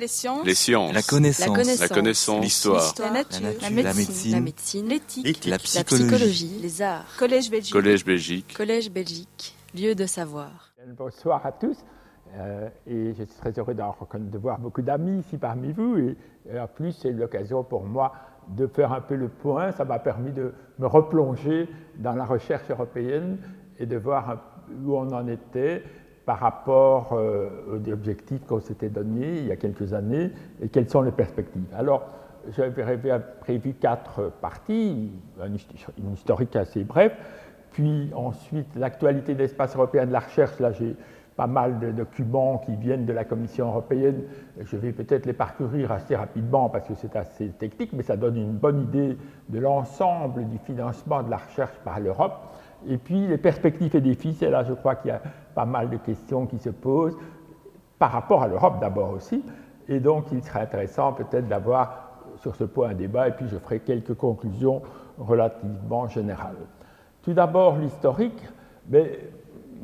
Les sciences. Les sciences. La connaissance. La connaissance. L'histoire. La nature. La La nature. médecine. La médecine. L'éthique. La La psychologie. psychologie. Les arts. Collège Belgique. Collège Belgique. Collège Belgique. Lieu de savoir. Bonsoir à tous. Euh, et je suis très heureux de voir beaucoup d'amis ici parmi vous. Et, et en plus, c'est l'occasion pour moi de faire un peu le point. Ça m'a permis de me replonger dans la recherche européenne et de voir où on en était par rapport euh, aux objectifs qu'on s'était donnés il y a quelques années et quelles sont les perspectives. Alors, j'avais prévu quatre parties, une historique assez brève, puis ensuite l'actualité de l'espace européen de la recherche. Là, j'ai pas mal de documents qui viennent de la Commission européenne. Je vais peut-être les parcourir assez rapidement parce que c'est assez technique, mais ça donne une bonne idée de l'ensemble du financement de la recherche par l'Europe. Et puis les perspectives et défis, c'est là je crois qu'il y a pas mal de questions qui se posent par rapport à l'Europe d'abord aussi. Et donc il serait intéressant peut-être d'avoir sur ce point un débat et puis je ferai quelques conclusions relativement générales. Tout d'abord l'historique, mais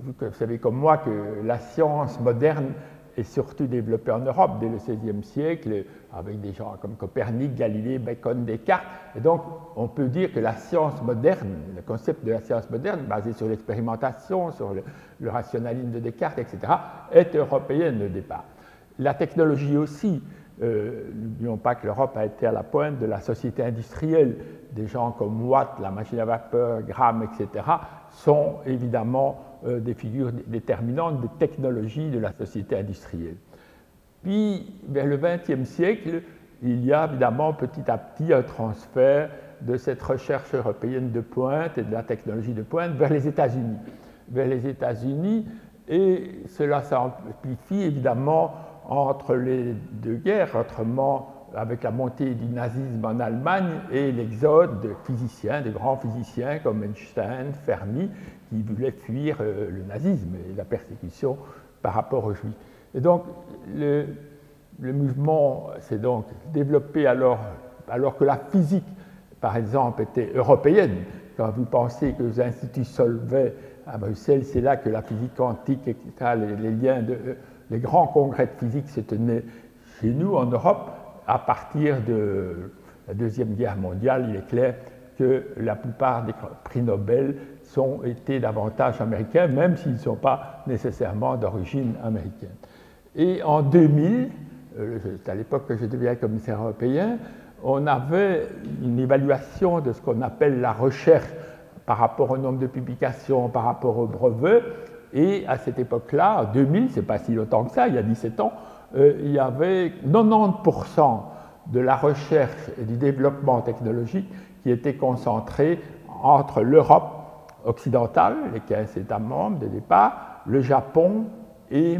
vous savez comme moi que la science moderne est surtout développée en Europe dès le XVIe siècle, avec des gens comme Copernic, Galilée, Bacon, Descartes. Et donc, on peut dire que la science moderne, le concept de la science moderne, basé sur l'expérimentation, sur le, rationalisme de Descartes, etc., est européenne au départ. La technologie aussi, euh, n'oublions pas que l'Europe a été à la pointe de la société industrielle. Des gens comme Watt, la machine à vapeur, Gramme, etc., sont évidemment euh, des figures déterminantes des technologies de la société industrielle. Puis, vers le XXe siècle, il y a évidemment petit à petit un transfert de cette recherche européenne de pointe et de la technologie de pointe vers les États-Unis. Vers les États-Unis, et cela s'amplifie évidemment entre les deux guerres, autrement avec la montée du nazisme en Allemagne et l'exode de physiciens, de grands physiciens comme Einstein, Fermi, qui voulaient fuir euh, le nazisme et la persécution par rapport aux Juifs. Et donc, le, mouvement s'est donc développé alors, alors que la physique, par exemple, était européenne. Quand vous pensez que les instituts Solvay à Bruxelles, c'est là que la physique quantique, etc., les, liens les grands congrès de physique se tenaient chez nous en Europe. À partir de la Deuxième Guerre mondiale, il est clair que la plupart des prix Nobel sont été davantage américains, même s'ils ne sont pas nécessairement d'origine américaine. Et en 2000, euh, c'est à l'époque que je deviens commissaire européen, on avait une évaluation de ce qu'on appelle la recherche par rapport au nombre de publications, par rapport aux brevets. Et à cette époque-là, en 2000, c'est pas si longtemps que ça, il y a 17 ans, euh, il y avait 90% de la recherche et du développement technologique qui était concentré entre l'Europe occidentale, les 15 États membres de départ, le Japon et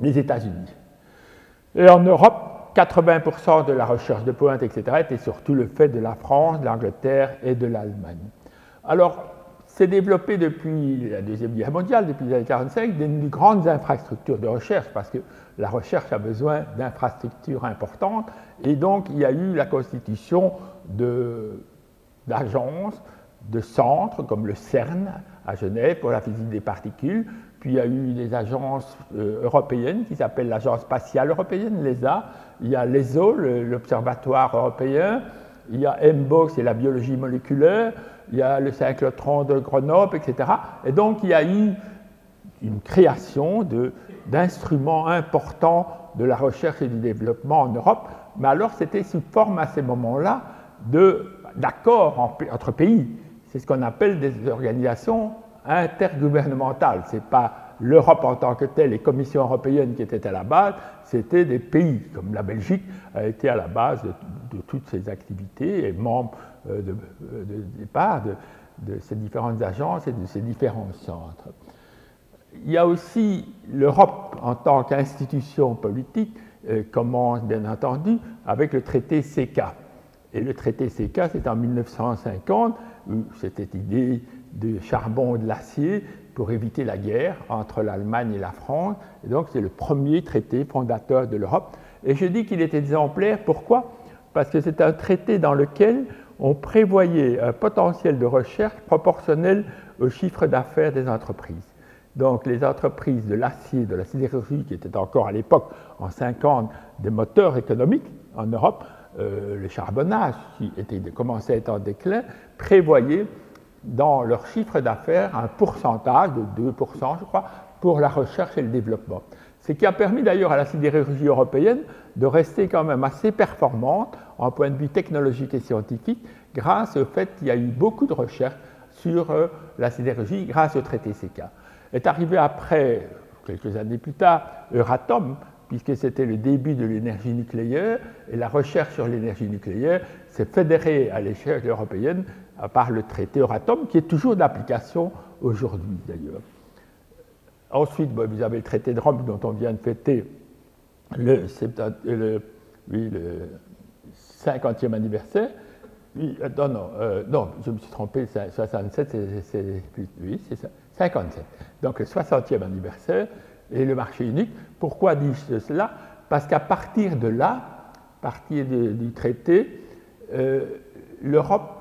les États-Unis. Et en Europe, 80% de la recherche de pointe, etc., était surtout le fait de la France, de l'Angleterre et de l'Allemagne. Alors, s'est développé depuis la Deuxième Guerre mondiale, depuis les années 1945, des grandes infrastructures de recherche, parce que la recherche a besoin d'infrastructures importantes, et donc il y a eu la constitution d'agences, de centres, comme le CERN à Genève pour la physique des particules, puis il y a eu des agences euh, européennes qui s'appellent l'Agence spatiale européenne, l'ESA, il y a l'ESO, l'Observatoire européen, il y a MBOX, c'est la biologie moléculaire, il y a le cyclotron de Grenoble, etc. Et donc il y a eu une création d'instruments importants de la recherche et du développement en Europe, mais alors c'était sous forme à ces moments-là d'accords entre pays. C'est ce qu'on appelle des organisations intergouvernementales. Ce n'est pas l'Europe en tant que telle, les commissions européennes qui étaient à la base, c'était des pays, comme la Belgique a été à la base de, toutes ces activités et membre de, de, de départ de, ces différentes agences et de ces différents centres. Il y a aussi l'Europe en tant qu'institution politique euh, commence bien entendu avec le traité CK. Et le traité CK, c'est en 1950, où c'était idée de charbon et de l'acier pour éviter la guerre entre l'Allemagne et la France. Et donc c'est le premier traité fondateur de l'Europe. Et je dis qu'il est exemplaire, pourquoi? Parce que c'est un traité dans lequel on prévoyait un potentiel de recherche proportionnel au chiffre d'affaires des entreprises. Donc les entreprises de l'acier, de la sidérurgie, qui étaient encore à l'époque en 50 des moteurs économiques en Europe, euh, le charbonnage, qui était, commençait à être en déclin, prévoyaient dans leur chiffre d'affaires un pourcentage de 2%, je crois, pour la recherche et le développement. Ce qui a permis d'ailleurs à la sidérurgie européenne de rester quand même assez performante en point de vue technologique et scientifique grâce au fait qu'il y a eu beaucoup de recherches sur euh, la sidérurgie grâce au traité CK. Est arrivé après, quelques années plus tard, Euratom, puisque c'était le début de l'énergie nucléaire, et la recherche sur l'énergie nucléaire s'est fédérée à l'échelle européenne par le traité Euratom, qui est toujours d'application aujourd'hui d'ailleurs. Ensuite, vous avez le traité de Rome dont on vient de fêter le, le, le 50e anniversaire. Oui, euh, non, non, euh, non, je me suis trompé, 67, c'est oui, ça, 57. Donc le 60e anniversaire et le marché unique. Pourquoi dis-je cela? Parce qu'à partir de là, à partir du traité, euh, l'Europe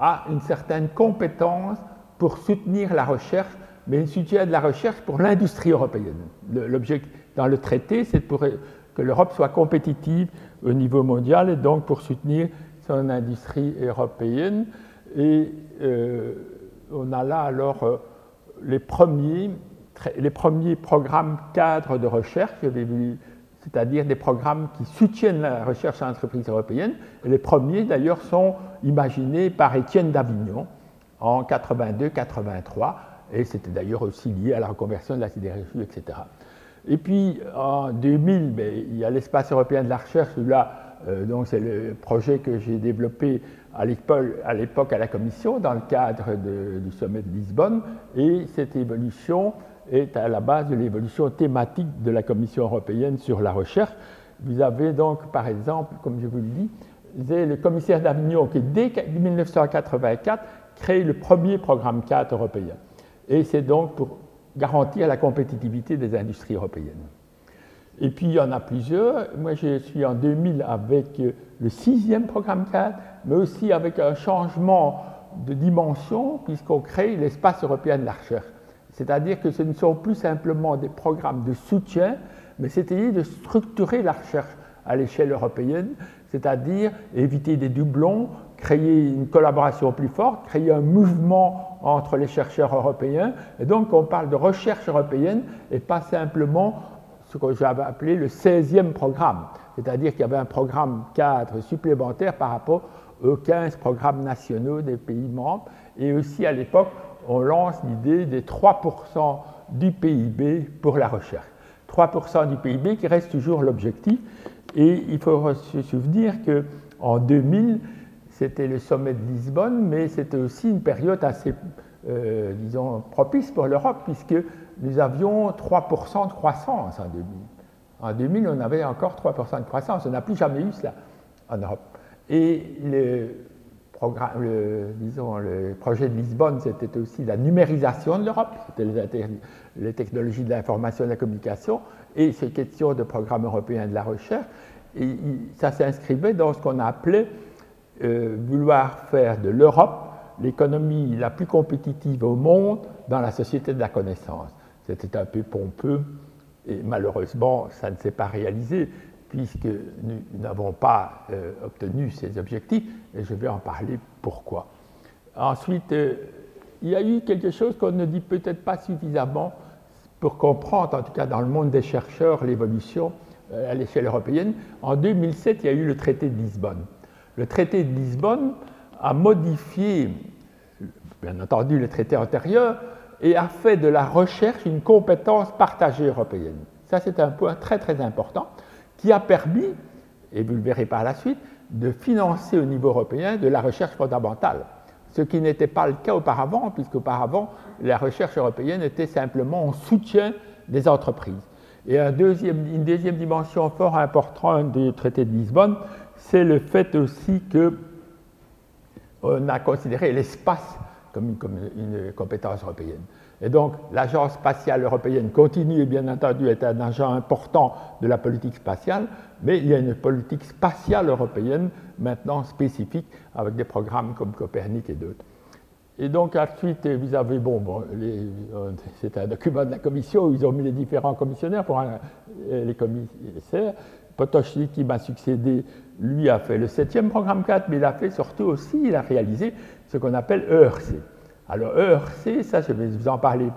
a une certaine compétence pour soutenir la recherche, mais une soutien de la recherche pour l'industrie européenne. L'objectif dans le traité, c'est que l'Europe soit compétitive au niveau mondial et donc pour soutenir son industrie européenne. Et euh, on a là alors euh, les premiers programmes cadres de recherche, c'est-à-dire des programmes qui soutiennent la recherche en entreprise européenne. Les premiers d'ailleurs sont imaginés par Étienne d'Avignon en 82-83, et c'était d'ailleurs aussi lié à la reconversion de la sidérurgie, etc. Et puis en 2000, ben, il y a l'espace européen de la recherche, là, euh, donc c'est le projet que j'ai développé à l'époque à la Commission dans le cadre du sommet de Lisbonne, et cette évolution est à la base de l'évolution thématique de la Commission européenne sur la recherche. Vous avez donc, par exemple, comme je vous le dis, le commissaire d'Avignon qui, dès 1984, crée le premier programme 4 européen. Et c'est donc pour garantir la compétitivité des industries européennes. Et puis il y en a plusieurs. Moi, je suis en 2000 avec le sixième programme 4, mais aussi avec un changement de dimension, puisqu'on crée l'espace européen de la recherche. C'est-à-dire que ce ne sont plus simplement des programmes de soutien, mais c'est-à-dire de structurer la recherche à l'échelle européenne, c'est-à-dire éviter des doublons, créer une collaboration plus forte, créer un mouvement entre les chercheurs européens. Et donc on parle de recherche européenne et pas simplement ce que j'avais appelé le 16e programme, c'est-à-dire qu'il y avait un programme cadre supplémentaire par rapport aux 15 programmes nationaux des pays membres. Et aussi à l'époque, on lance l'idée des 3% du PIB pour la recherche. 3% du PIB qui reste toujours l'objectif. Et il faut se souvenir qu'en 2000, c'était le sommet de Lisbonne, mais c'était aussi une période assez, euh, disons, propice pour l'Europe, puisque nous avions 3% de croissance en 2000. En 2000, on avait encore 3% de croissance. On n'a plus jamais eu cela en Europe. Programme, disons, le projet de Lisbonne, c'était aussi la numérisation de l'Europe, c'était les, les, technologies de l'information et de la communication, et ces questions de programme européen de la recherche. Et ça s'inscrivait dans ce qu'on appelait euh, vouloir faire de l'Europe l'économie la plus compétitive au monde dans la société de la connaissance. C'était un peu pompeux et malheureusement, ça ne s'est pas réalisé puisque nous n'avons pas euh, obtenu ces objectifs et je vais en parler pourquoi. Ensuite, euh, il y a eu quelque chose qu'on ne dit peut-être pas suffisamment pour comprendre, en tout cas dans le monde des chercheurs, l'évolution à l'échelle européenne. En 2007, il y a eu le traité de Lisbonne. Le traité de Lisbonne a modifié, bien entendu, le traité antérieur et a fait de la recherche une compétence partagée européenne. Ça, c'est un point très très important qui a permis, et vous le verrez par la suite, de financer au niveau européen de la recherche fondamentale. Ce qui n'était pas le cas auparavant, puisqu'auparavant, la recherche européenne était simplement en soutien des entreprises. Et une deuxième dimension fort importante du traité de Lisbonne, c'est le fait aussi qu'on a considéré l'espace comme une, compétence européenne. Et donc, l'Agence spatiale européenne continue, bien entendu, à être un agent important de la politique spatiale, mais il y a une politique spatiale européenne maintenant spécifique avec des programmes comme Copernic et d'autres. Et donc, ensuite, vous avez, bon, bon c'est un document de la commission où ils ont mis les différents commissionnaires pour les commissaires. Potochnik, qui m'a succédé, lui a fait le septième programme 4, mais il a fait surtout aussi, il a réalisé ce qu'on appelle ERC. Alors ERC, ça je vais vous en parler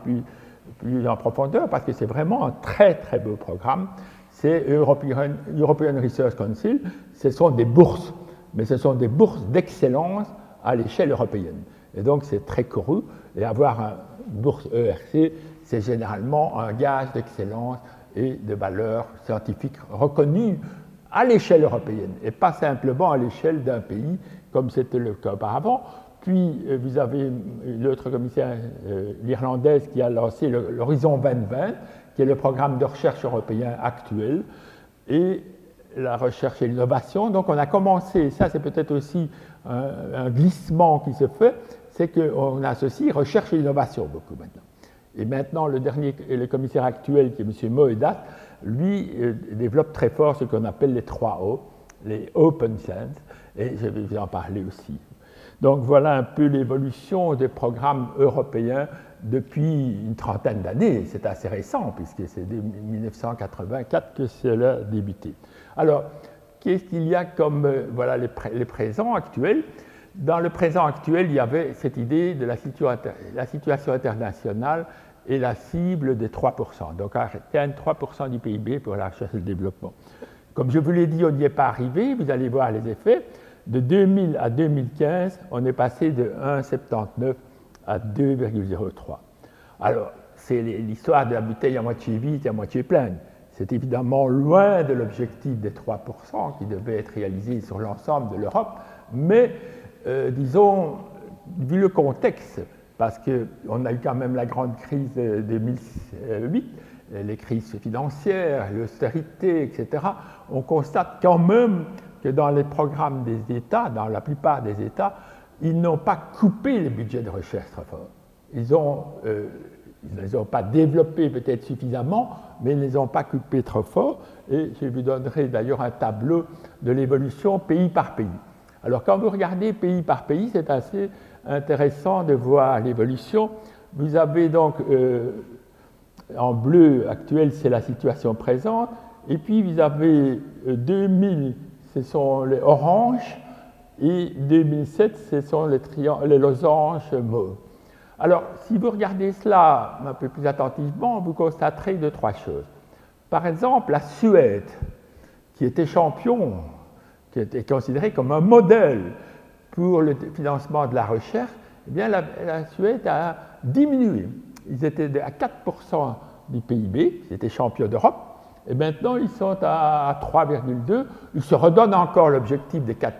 plus, en profondeur parce que c'est vraiment un très très beau programme. C'est European, European Research Council, ce sont des bourses, mais ce sont des bourses d'excellence à l'échelle européenne. Et donc c'est très couru, et avoir une bourse ERC, c'est généralement un gage d'excellence et de valeurs scientifiques reconnues à l'échelle européenne et pas simplement à l'échelle d'un pays comme c'était le cas auparavant. Puis euh, vous avez l'autre commissaire, euh, l'Irlandaise, qui a lancé l'Horizon 2020, qui est le programme de recherche européen actuel, et la recherche et l'innovation. Donc on a commencé, ça c'est peut-être aussi un, glissement qui se fait, c'est qu'on associe recherche et innovation beaucoup maintenant. Et maintenant, le dernier, le commissaire actuel, qui est M. Moedat, lui euh, développe très fort ce qu'on appelle les trois O, les Open Science, et je vais vous en parler aussi. Donc voilà un peu l'évolution des programmes européens depuis une trentaine d'années. C'est assez récent, puisque c'est dès 1984 que cela a débuté. Alors, qu'est-ce qu'il y a comme euh, voilà, les, les présents actuels? Dans le présent actuel, il y avait cette idée de la, situation internationale et la cible des 3%, donc atteindre 3% du PIB pour la recherche et le développement. Comme je vous l'ai dit, on n'y est pas arrivé, vous allez voir les effets. De 2000 à 2015, on est passé de 1,79 à 2,03. Alors, c'est l'histoire de la bouteille à moitié vide et à moitié pleine. C'est évidemment loin de l'objectif des 3% qui devait être réalisé sur l'ensemble de l'Europe, mais euh, disons, vu le contexte, parce qu'on a eu quand même la grande crise de 2008, les crises financières, l'austérité, etc., on constate quand même que dans les programmes des États, dans la plupart des États, ils n'ont pas coupé les budgets de recherche très fort. Ils ont, euh, ne les ont pas développés peut-être suffisamment, mais ils ne les ont pas coupés trop fort. Et je vous donnerai d'ailleurs un tableau de l'évolution pays par pays. Alors quand vous regardez pays par pays, c'est assez intéressant de voir l'évolution. Vous avez donc euh, en bleu actuel, c'est la situation présente, et puis vous avez 2000, euh, ce sont les oranges, et 2007, ce sont les, losanges mauves. Alors, si vous regardez cela un peu plus attentivement, vous constaterez deux, trois choses. Par exemple, la Suède, qui était champion qui était considéré comme un modèle pour le financement de la recherche, eh bien, la, Suède a diminué. Ils étaient à 4% du PIB, ils étaient champions d'Europe, et maintenant ils sont à 3,2. Ils se redonnent encore l'objectif des 4%,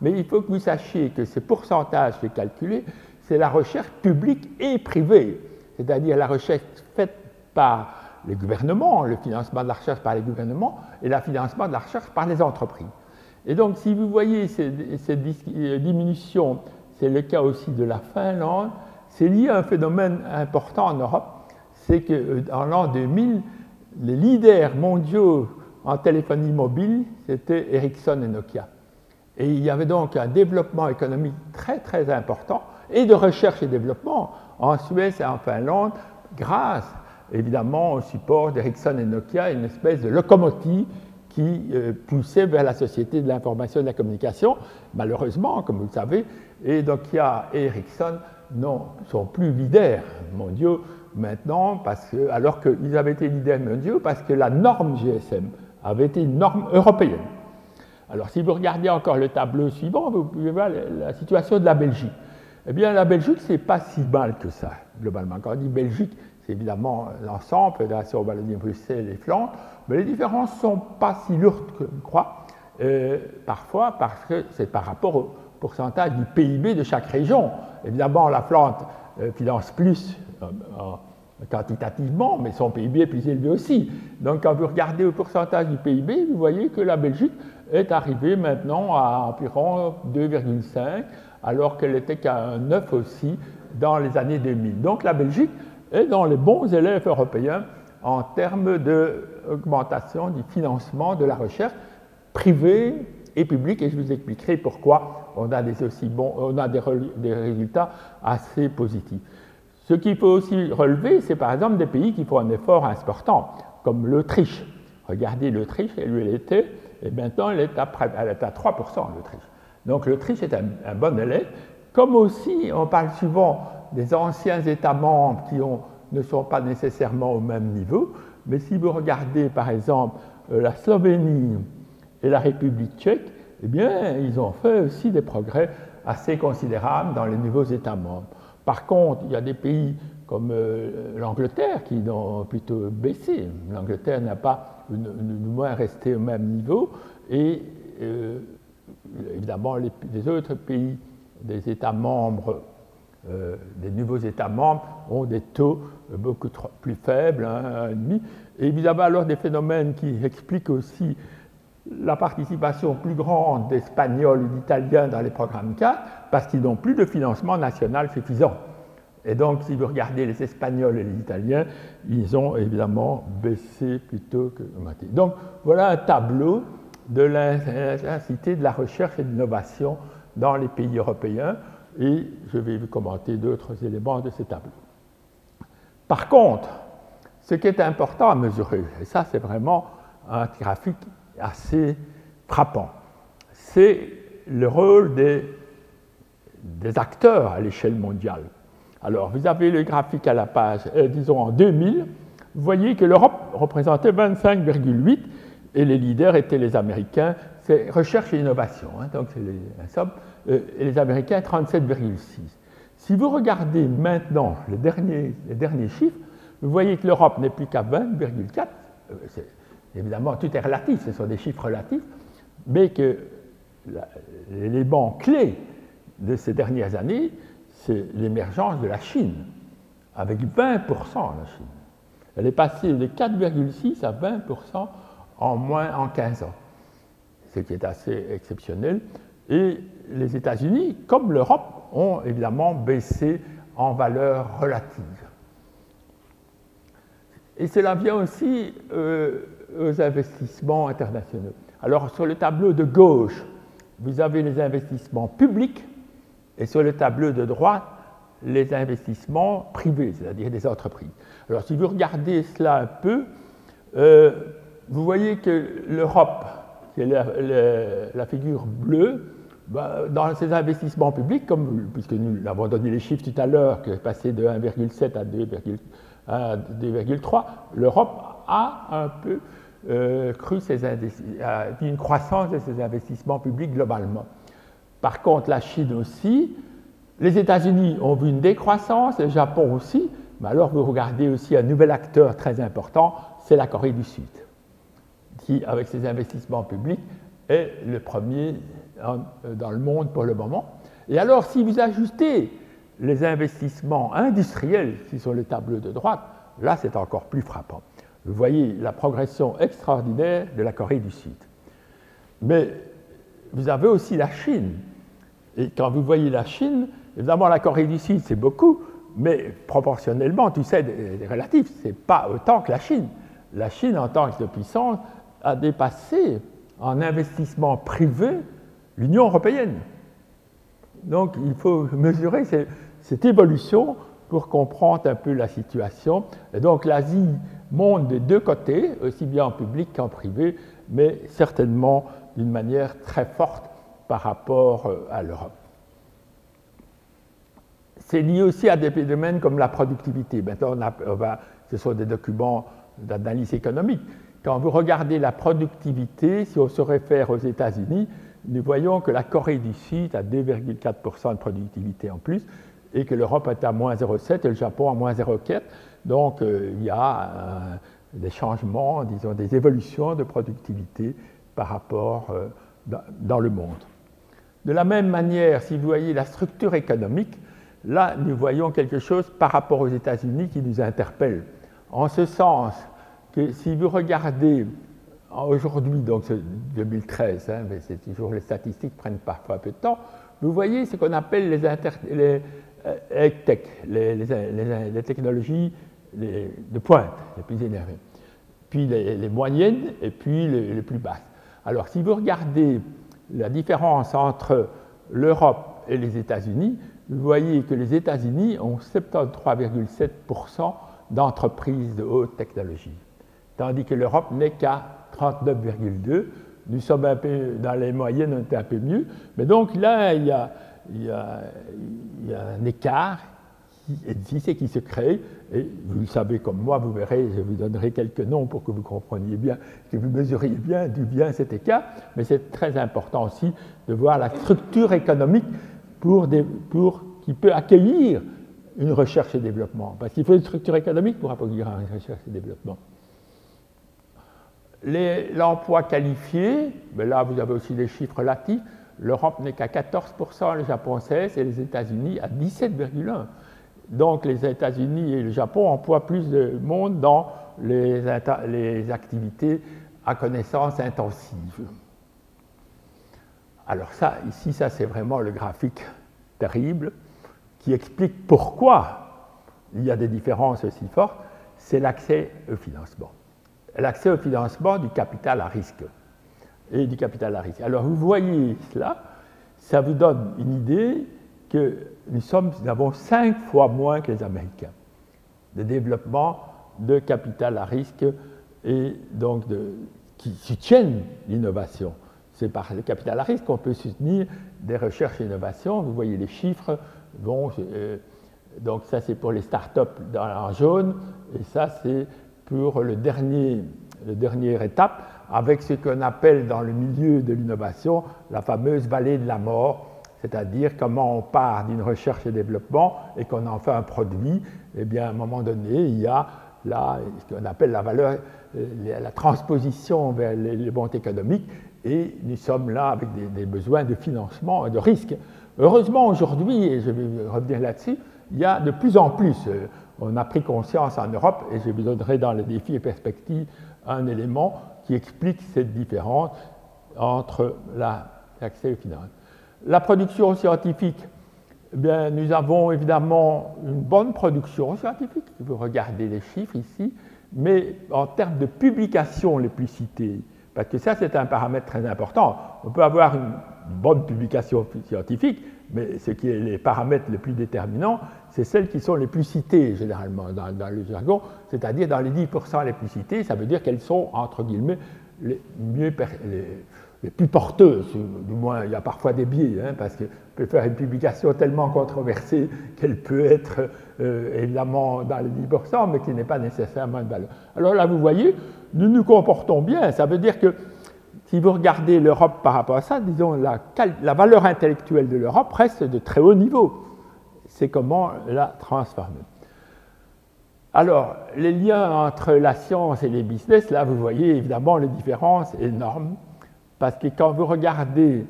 mais il faut que vous sachiez que ces pourcentages est calculé, c'est la recherche publique et privée, c'est-à-dire la recherche faite par les gouvernements, le financement de la recherche par les gouvernements et le financement de la recherche par les entreprises. Et donc, si vous voyez cette euh, diminution, c'est le cas aussi de la Finlande, c'est lié à un phénomène important en Europe, c'est qu'en euh, l'an 2000, les leaders mondiaux en téléphonie mobile, c'était Ericsson et Nokia. Et il y avait donc un développement économique très très important et de recherche et développement en Suède et en Finlande grâce évidemment au support d'Ericsson et Nokia, une espèce de locomotive qui euh, poussait vers la société de l'information et de la communication. Malheureusement, comme vous le savez, et Nokia et Ericsson non, sont plus leaders mondiaux maintenant, parce que, alors qu'ils avaient été leaders mondiaux, parce que la norme GSM avait été une norme européenne. Alors, si vous regardez encore le tableau suivant, vous pouvez voir la situation de la Belgique. Eh bien, la Belgique, c'est pas si mal que ça, globalement. Quand on dit Belgique, c'est évidemment l'ensemble, Fédération Wallonie-Bruxelles et Flandre, mais les différences ne sont pas si lourdes que l'on croit, euh, parfois parce que c'est par rapport au pourcentage du PIB de chaque région. Évidemment, la Flandre euh, finance plus quantitativement, mais son PIB est plus élevé aussi. Donc, quand vous regardez au pourcentage du PIB, vous voyez que la Belgique est arrivée maintenant à environ 2,5, alors qu'elle était qu'à 9 aussi dans les années 2000. Donc, la Belgique est dans les bons élèves européens en termes d'augmentation du financement de la recherche privée et public, et je vous expliquerai pourquoi on a aussi des résultats assez positifs. Ce qu'il faut aussi relever, c'est par exemple des pays qui font un effort important, comme l'Autriche. Regardez l'Autriche, elle, elle était, et maintenant elle est à, elle est à 3% l'Autriche. Donc l'Autriche est un, bon élève, comme aussi on parle souvent des anciens États membres qui ne sont pas nécessairement au même niveau, mais si vous regardez par exemple la Slovénie et la République tchèque, eh bien, ils ont fait aussi des progrès assez considérables dans les nouveaux États membres. Par contre, il y a des pays comme euh, l'Angleterre qui ont plutôt baissé. L'Angleterre n'a pas, du moins, resté au même niveau. Et euh, évidemment, les, les, autres pays des États membres, euh, des nouveaux États membres, ont des taux beaucoup plus faibles, 1,5. Et évidemment, alors des phénomènes qui expliquent aussi la participation plus grande d'Espagnols et d'Italiens dans les programmes 4 parce qu'ils n'ont plus de financement national suffisant. Et donc, si vous regardez les Espagnols et les Italiens, ils ont évidemment baissé plutôt que augmenté. Donc, voilà un tableau de l'intensité de la recherche et de l'innovation dans les pays européens, et je vais vous commenter d'autres éléments de ces tableaux. Par contre, ce qui est important à mesurer, et ça c'est vraiment un graphique assez frappant, c'est le rôle des, acteurs à l'échelle mondiale. Alors, vous avez le graphique à la page, euh, disons en 2000, vous voyez que l'Europe représentait 25,8 et les leaders étaient les Américains, c'est recherche et innovation, hein, donc c'est les, euh, et les Américains 37,6. Si vous regardez maintenant les derniers, chiffres, vous voyez que l'Europe n'est plus qu'à 20,4. Euh, évidemment, tout est relatif, ce sont des chiffres relatifs, mais que l'élément clé de ces dernières années, c'est l'émergence de la Chine, avec 20% la Chine. Elle est passée de 4,6 à 20% en moins en 15 ans, ce qui est assez exceptionnel. Et les États-Unis, comme l'Europe, ont évidemment baissé en valeur relative. Et cela vient aussi euh, aux investissements internationaux. Alors sur le tableau de gauche, vous avez les investissements publics et sur le tableau de droite, les investissements privés, c'est-à-dire des entreprises. Alors si vous regardez cela un peu, euh, vous voyez que l'Europe, qui est la, figure bleue, ben, dans ses investissements publics, puisque nous avons donné les chiffres tout à l'heure, qui est passé de 1,7 à 2,3, l'Europe a un peu euh, a une croissance de ses investissements publics globalement. Par contre, la Chine aussi, les États-Unis ont vu une décroissance, le Japon aussi, mais alors vous regardez aussi un nouvel acteur très important, c'est la Corée du Sud, qui, avec ses investissements publics, est le premier dans le monde pour le moment. Et alors, si vous ajustez les investissements industriels qui sont le tableau de droite, là, c'est encore plus frappant. Vous voyez la progression extraordinaire de la Corée du Sud. Mais vous avez aussi la Chine. Et quand vous voyez la Chine, évidemment, la Corée du Sud, c'est beaucoup, mais proportionnellement, tu sais, relatif, c'est pas autant que la Chine. La Chine, en tant que puissance, a dépassé en investissement privé l'Union européenne. Donc, il faut mesurer cette évolution pour comprendre un peu la situation. Et donc, l'Asie monte des deux côtés, aussi bien en public qu'en privé, mais certainement d'une manière très forte par rapport euh, à l'Europe. C'est lié aussi à des domaines comme la productivité. Maintenant, on va, ce sont des documents d'analyse économique. Quand vous regardez la productivité, si on se réfère aux États-Unis, nous voyons que la Corée du Sud a 2,4% de productivité en plus et que l'Europe est à moins 0,7 et le Japon à moins 0,4. Donc euh, il y a euh, des changements, disons des évolutions de productivité par rapport euh, dans, le monde. De la même manière, si vous voyez la structure économique, là nous voyons quelque chose par rapport aux États-Unis qui nous interpelle. En ce sens que si vous regardez aujourd'hui, donc 2013, hein, mais c'est toujours les statistiques prennent parfois un peu de temps, vous voyez ce qu'on appelle les, inter, tech, les, les, les, de pointe, les plus énervées, puis les, moyennes et puis les, plus basses. Alors si vous regardez la différence entre l'Europe et les États-Unis, vous voyez que les États-Unis ont 73,7% d'entreprises de haute technologie, tandis que l'Europe n'est qu'à 39,2%. Nous sommes un peu dans les moyennes, on est un peu mieux. Mais donc là, il y a, il y a, il y a un écart qui existe et qui se crée. Et vous le savez comme moi, vous verrez, je vous donnerai quelques noms pour que vous compreniez bien, que vous mesuriez bien d'où vient cet écart. Mais c'est très important aussi de voir la structure économique pour, qui peut accueillir une recherche et développement. Parce qu'il faut une structure économique pour accueillir une recherche et développement. L'emploi qualifié, là vous avez aussi des chiffres relatifs, l'Europe n'est qu'à 14%, le Japon 16% et les États-Unis à 17,1%. Donc les États-Unis et le Japon emploient plus de monde dans les, activités à connaissance intensive. Alors ça, ici, ça c'est vraiment le graphique terrible qui explique pourquoi il y a des différences aussi fortes, c'est l'accès au financement. L'accès au financement du capital à risque et du capital à risque. Alors vous voyez cela, ça vous donne une idée que nous, sommes, avons cinq fois moins que les Américains de développement de capital à risque et donc qui soutiennent l'innovation. C'est par le capital à risque qu'on peut soutenir des recherches et innovations. Vous voyez les chiffres. Euh, donc ça c'est pour les startups dans, en jaune et ça c'est pour le dernier, le dernière étape avec ce qu'on appelle dans le milieu de l'innovation la fameuse vallée de la mort, c'est-à-dire comment on part d'une recherche et développement et qu'on en fait un produit. Eh bien, à un moment donné, il y a là ce qu'on appelle la valeur, euh, la transposition vers les, banques économiques et nous sommes là avec des, besoins de financement et de risque. Heureusement, aujourd'hui, et je vais revenir là-dessus, il y a de plus en plus, euh, on a pris conscience en Europe, et je vous donnerai dans les défis et perspectives un élément qui explique cette différence entre l'accès aux finances. La production scientifique, eh bien, nous avons évidemment une bonne production scientifique, vous regardez les chiffres ici, mais en termes de publications les plus citées, parce que ça c'est un paramètre très important, on peut avoir une bonne publication scientifique, mais ce qui est les paramètres les plus déterminants, c'est celles qui sont les plus citées généralement dans, le jargon, c'est-à-dire dans les 10% les plus cités, ça veut dire qu'elles sont, entre guillemets, les, mieux, les, plus porteuses. Du moins, il y a parfois des biais, hein, parce qu'on peut faire une publication tellement controversée qu'elle peut être euh, évidemment dans les 10%, mais qui n'est pas nécessairement de valeur. Alors là, vous voyez, nous nous comportons bien. Ça veut dire que si vous regardez l'Europe par rapport à ça, disons, la, la valeur intellectuelle de l'Europe reste de très haut niveau. C'est comment la transformer. Alors, les liens entre la science et les business, là, vous voyez évidemment les différences énormes, parce que quand vous regardez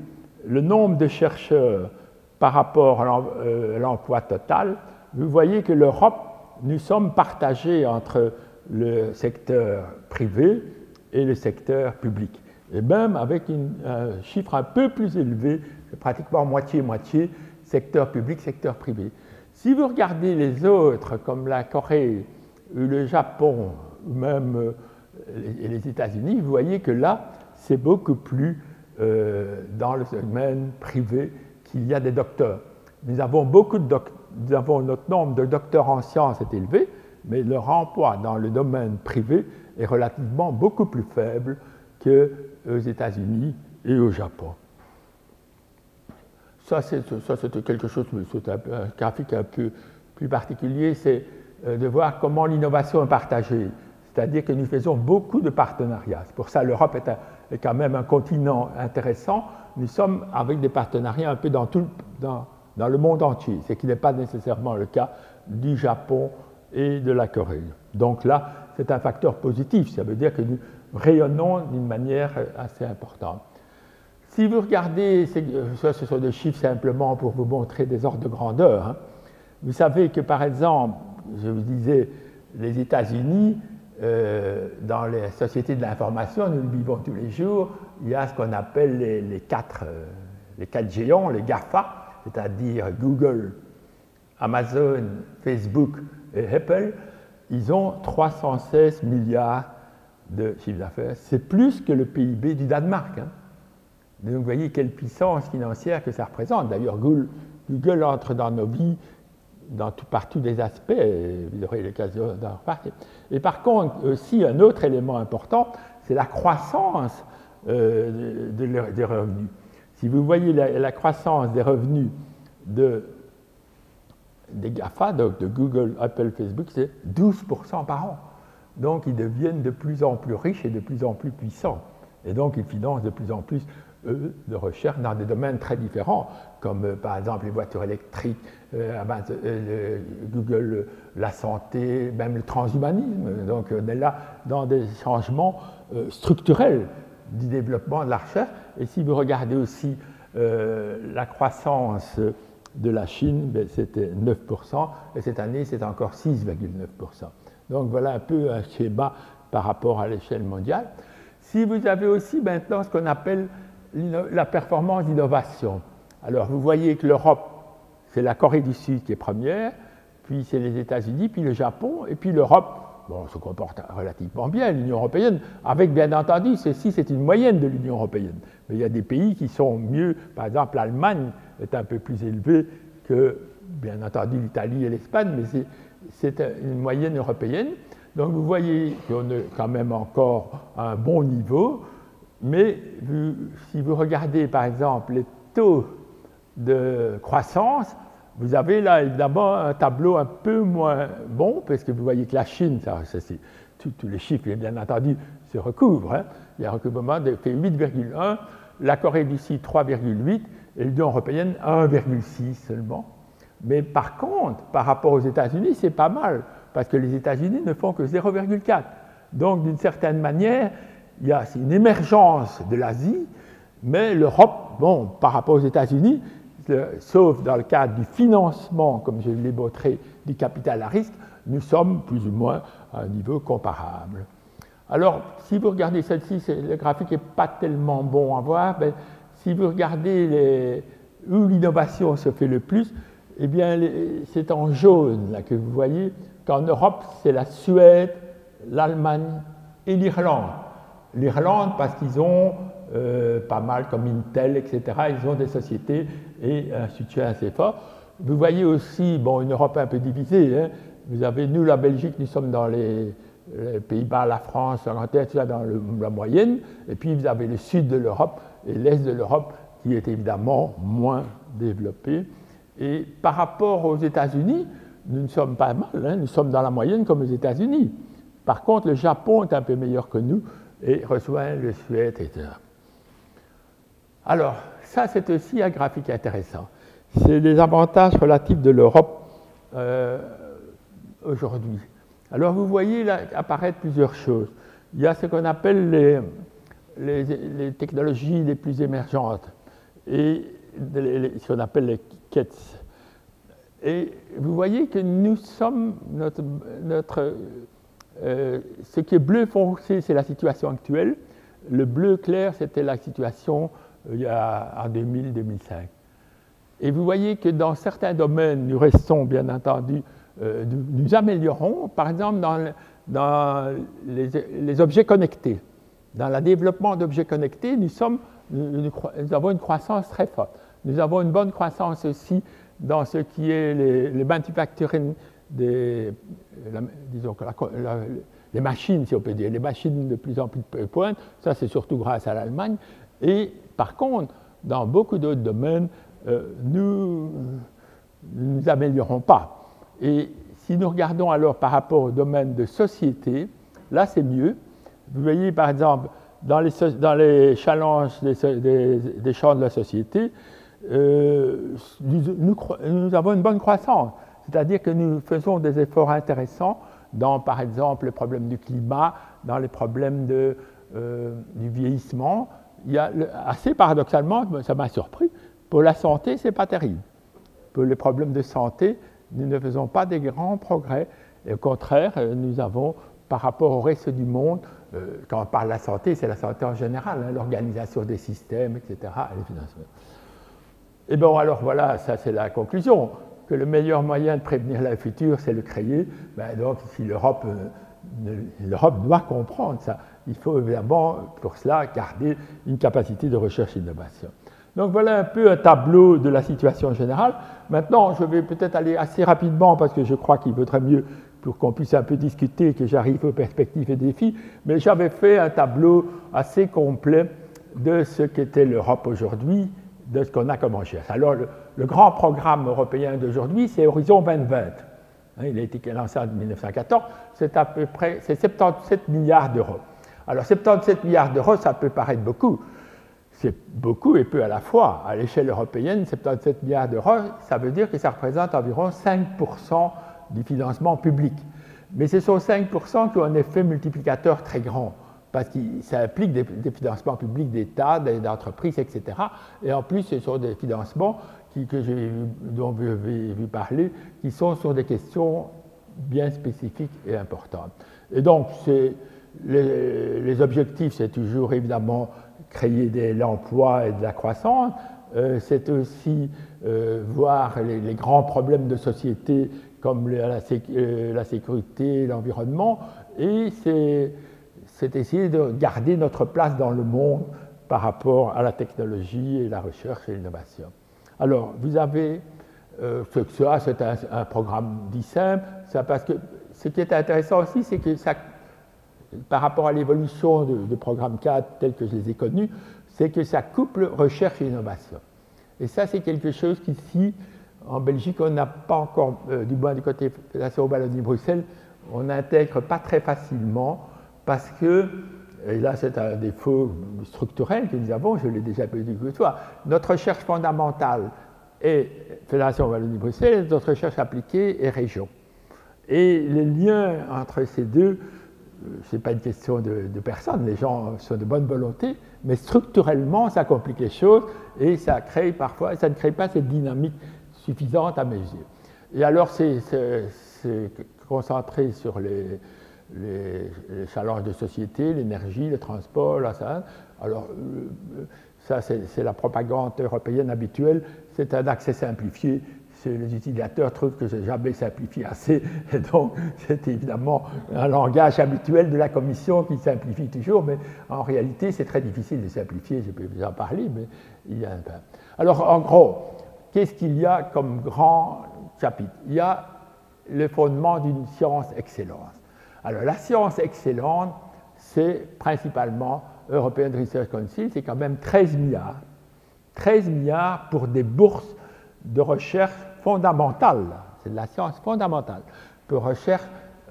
le nombre de chercheurs par rapport à euh, l'emploi total, vous voyez que l'Europe, nous sommes partagés entre le secteur privé et le secteur public et même avec un chiffre un peu plus élevé, pratiquement moitié-moitié, secteur public, secteur privé. Si vous regardez les autres, comme la Corée, ou le Japon, ou même euh, les États-Unis, vous voyez que là, c'est beaucoup plus euh, dans le domaine privé qu'il y a des docteurs. Nous avons beaucoup de nous avons notre nombre de docteurs en sciences est élevé, mais leur emploi dans le domaine privé est relativement beaucoup plus faible que aux États-Unis et au Japon. Ça, c'était quelque chose, c'est un, un, graphique un peu plus particulier, c'est euh, de voir comment l'innovation est partagée. C'est-à-dire que nous faisons beaucoup de partenariats. C'est pour ça que l'Europe est, quand même un continent intéressant. Nous sommes avec des partenariats un peu dans, tout, dans, dans le monde entier, ce qui n'est pas nécessairement le cas du Japon et de la Corée. Donc là, c'est un facteur positif. Ça veut dire que nous rayonnons d'une manière assez importante. Si vous regardez, ça ce sont des chiffres simplement pour vous montrer des ordres de grandeur. Hein. Vous savez que par exemple, je vous disais, les États-Unis, euh, dans les sociétés de l'information, nous le vivons tous les jours, il y a ce qu'on appelle les, quatre, euh, les quatre géants, les GAFA, c'est-à-dire Google, Amazon, Facebook et Apple. Ils ont 316 milliards de chiffre d'affaires. C'est plus que le PIB du Danemark. Hein. Donc vous voyez quelle puissance financière que ça représente. D'ailleurs, Google, entre dans nos vies dans tout, par tous les aspects, vous aurez l'occasion d'en reparler. Et par contre, aussi, un autre élément important, c'est la croissance euh, des revenus. Si vous voyez la, croissance des revenus de, des GAFA, donc de Google, Apple, Facebook, c'est 12% par an. Donc ils deviennent de plus en plus riches et de plus en plus puissants. Et donc ils financent de plus en plus eux, de recherche dans des domaines très différents, comme euh, par exemple les voitures électriques, euh, euh, Google, la santé, même le transhumanisme. Donc on est là dans des changements structurels du développement de la recherche. Et si vous regardez aussi la croissance de la Chine, ben, c'était 9%, et cette année c'est encore 6,9%. Donc voilà un peu un schéma par rapport à l'échelle mondiale. Si vous avez aussi maintenant ce qu'on appelle la performance d'innovation. Alors vous voyez que l'Europe, c'est la Corée du Sud qui est première, puis c'est les États-Unis, puis le Japon, et puis l'Europe, bon, se comporte relativement bien, l'Union européenne, avec bien entendu, ceci c'est une moyenne de l'Union européenne. Mais il y a des pays qui sont mieux, par exemple l'Allemagne est un peu plus élevée que, bien entendu, l'Italie et l'Espagne, mais c'est une moyenne européenne. Donc vous voyez qu'on est quand même encore à un bon niveau. Mais si vous regardez par exemple les taux de croissance, vous avez là évidemment un tableau un peu moins bon, parce que vous voyez que la Chine, ça, tous les chiffres bien entendu se recouvrent. Hein. Il y a un recouvrement de fait 8,1, la Corée du Sud 3,8 et l'Union européenne 1,6 seulement. Mais par contre, par rapport aux États-Unis, c'est pas mal, parce que les États-Unis ne font que 0,4. Donc d'une certaine manière, il y a une émergence de l'Asie, mais l'Europe, bon, par rapport aux États-Unis, sauf dans le cadre du financement, comme je l'ai montré, du capital à risque, nous sommes plus ou moins à un niveau comparable. Alors, si vous regardez celle-ci, le graphique n'est pas tellement bon à voir, mais si vous regardez où l'innovation se fait le plus, eh bien, c'est en jaune là, que vous voyez qu'en Europe, c'est la Suède, l'Allemagne et l'Irlande l'Irlande parce qu'ils ont euh, pas mal comme Intel, etc. Ils ont des sociétés et un soutien assez fort. Vous voyez aussi, bon, une Europe un peu divisée. Hein. Vous avez, nous, la Belgique, nous sommes dans les, Pays-Bas, la France, l'Angleterre, tout ça dans la moyenne. Et puis vous avez le sud de l'Europe et l'est de l'Europe qui est évidemment moins développé. Et par rapport aux États-Unis, nous ne sommes pas mal, hein. nous sommes dans la moyenne comme aux États-Unis. Par contre, le Japon est un peu meilleur que nous et rejoint le Suède, etc. Alors, ça, c'est aussi un graphique intéressant. C'est les avantages relatifs de l'Europe euh, aujourd'hui. Alors, vous voyez apparaître plusieurs choses. Il y a ce qu'on appelle les, technologies les plus émergentes et ce qu'on appelle les kits. Et vous voyez que nous sommes, notre, euh, ce qui est bleu foncé, c'est la situation actuelle. Le bleu clair, c'était la situation en 2000-2005. Et vous voyez que dans certains domaines, nous restons, bien entendu, euh, nous, améliorons, par exemple dans, dans les, objets connectés. Dans le développement d'objets connectés, nous, sommes, nous, avons une croissance très forte. Nous avons une bonne croissance aussi dans ce qui est les, les manufacturing des, disons que les machines, si on peut dire, les machines de plus en plus de pointe, ça c'est surtout grâce à l'Allemagne. Et par contre, dans beaucoup d'autres domaines, euh, nous ne nous améliorons pas. Et si nous regardons alors par rapport au domaine de société, là c'est mieux. Vous voyez par exemple dans les, challenges des, champs de la société, euh, nous, avons une bonne croissance. C'est-à-dire que nous faisons des efforts intéressants dans, par exemple, le problème du climat, dans les problèmes euh, du vieillissement. Il assez paradoxalement, ça m'a surpris, pour la santé, ce n'est pas terrible. Pour les problèmes de santé, nous ne faisons pas des grands progrès. Au contraire, euh, nous avons, par rapport au reste du monde, euh, quand on parle de la santé, c'est la santé en général, hein, l'organisation des systèmes, etc., et les bon, alors voilà, ça c'est la conclusion que le meilleur moyen de prévenir la future, c'est le créer, ben donc si euh, l'Europe doit comprendre ça. Il faut évidemment pour cela garder une capacité de recherche et d'innovation. Donc voilà un peu un tableau de la situation générale. Maintenant, je vais peut-être aller assez rapidement parce que je crois qu'il vaudrait mieux pour qu'on puisse un peu discuter que j'arrive aux perspectives et défis, mais j'avais fait un tableau assez complet de ce qu'était l'Europe aujourd'hui, de ce qu'on a comme recherche. Alors, le, grand programme européen d'aujourd'hui, c'est Horizon 2020. Hein, il a été lancé en 1914, c'est à peu près 77 milliards d'euros. Alors 77 milliards d'euros, ça peut paraître beaucoup. C'est beaucoup et peu à la fois. À l'échelle européenne, 77 milliards d'euros, ça veut dire que ça représente environ 5% du financement public. Mais ce sont 5% qui ont un effet multiplicateur très grand, parce que ça implique des, financements publics d'État, d'entreprises, etc. Et en plus, ce sont des financements qui, que dont avez vu parler, qui sont sur des questions bien spécifiques et importantes. Et donc, les, objectifs, c'est toujours évidemment créer de l'emploi et de la croissance, euh, c'est aussi euh, voir les, grands problèmes de société comme la, euh, la sécurité, l'environnement, et c'est essayer de garder notre place dans le monde par rapport à la technologie et la recherche et l'innovation. Alors, vous avez, euh, ça c'est un, programme dit simple, ça parce que ce qui est intéressant aussi, c'est que ça, par rapport à l'évolution du programme 4 tel que je les ai connus, c'est que ça couple recherche et innovation. Et ça, c'est quelque chose qui, si en Belgique, on n'a pas encore, euh, du moins du côté Fédération Wallonie-Bruxelles, on n'intègre pas très facilement parce que, et là c'est un défaut structurel que nous avons, je l'ai déjà dit que toi, notre recherche fondamentale est Fédération Wallonie-Bruxelles, notre recherche appliquée est région. Et les liens entre ces deux, ce n'est pas une question de, personne, les gens sont de bonne volonté, mais structurellement, ça complique les choses et ça crée parfois, ça ne crée pas cette dynamique suffisante à mes yeux. Et alors, c'est concentré sur les, challenges de société, l'énergie, le transport. Alors, euh, ça, c'est la propagande européenne habituelle. C'est un accès simplifié. Les utilisateurs trouvent que j'ai jamais simplifié assez. Et donc, c'est évidemment un langage habituel de la Commission qui simplifie toujours. Mais en réalité, c'est très difficile de simplifier. Je peux vous en parler, mais il y a un. Alors, en gros, qu'est-ce qu'il y a comme grand chapitre? Il y a le fondement d'une science excellente. Alors la science excellente, c'est principalement European Research Council, c'est quand même 13 milliards. 13 milliards pour des bourses de recherche fondamentale, c'est de la science fondamentale, pour recherche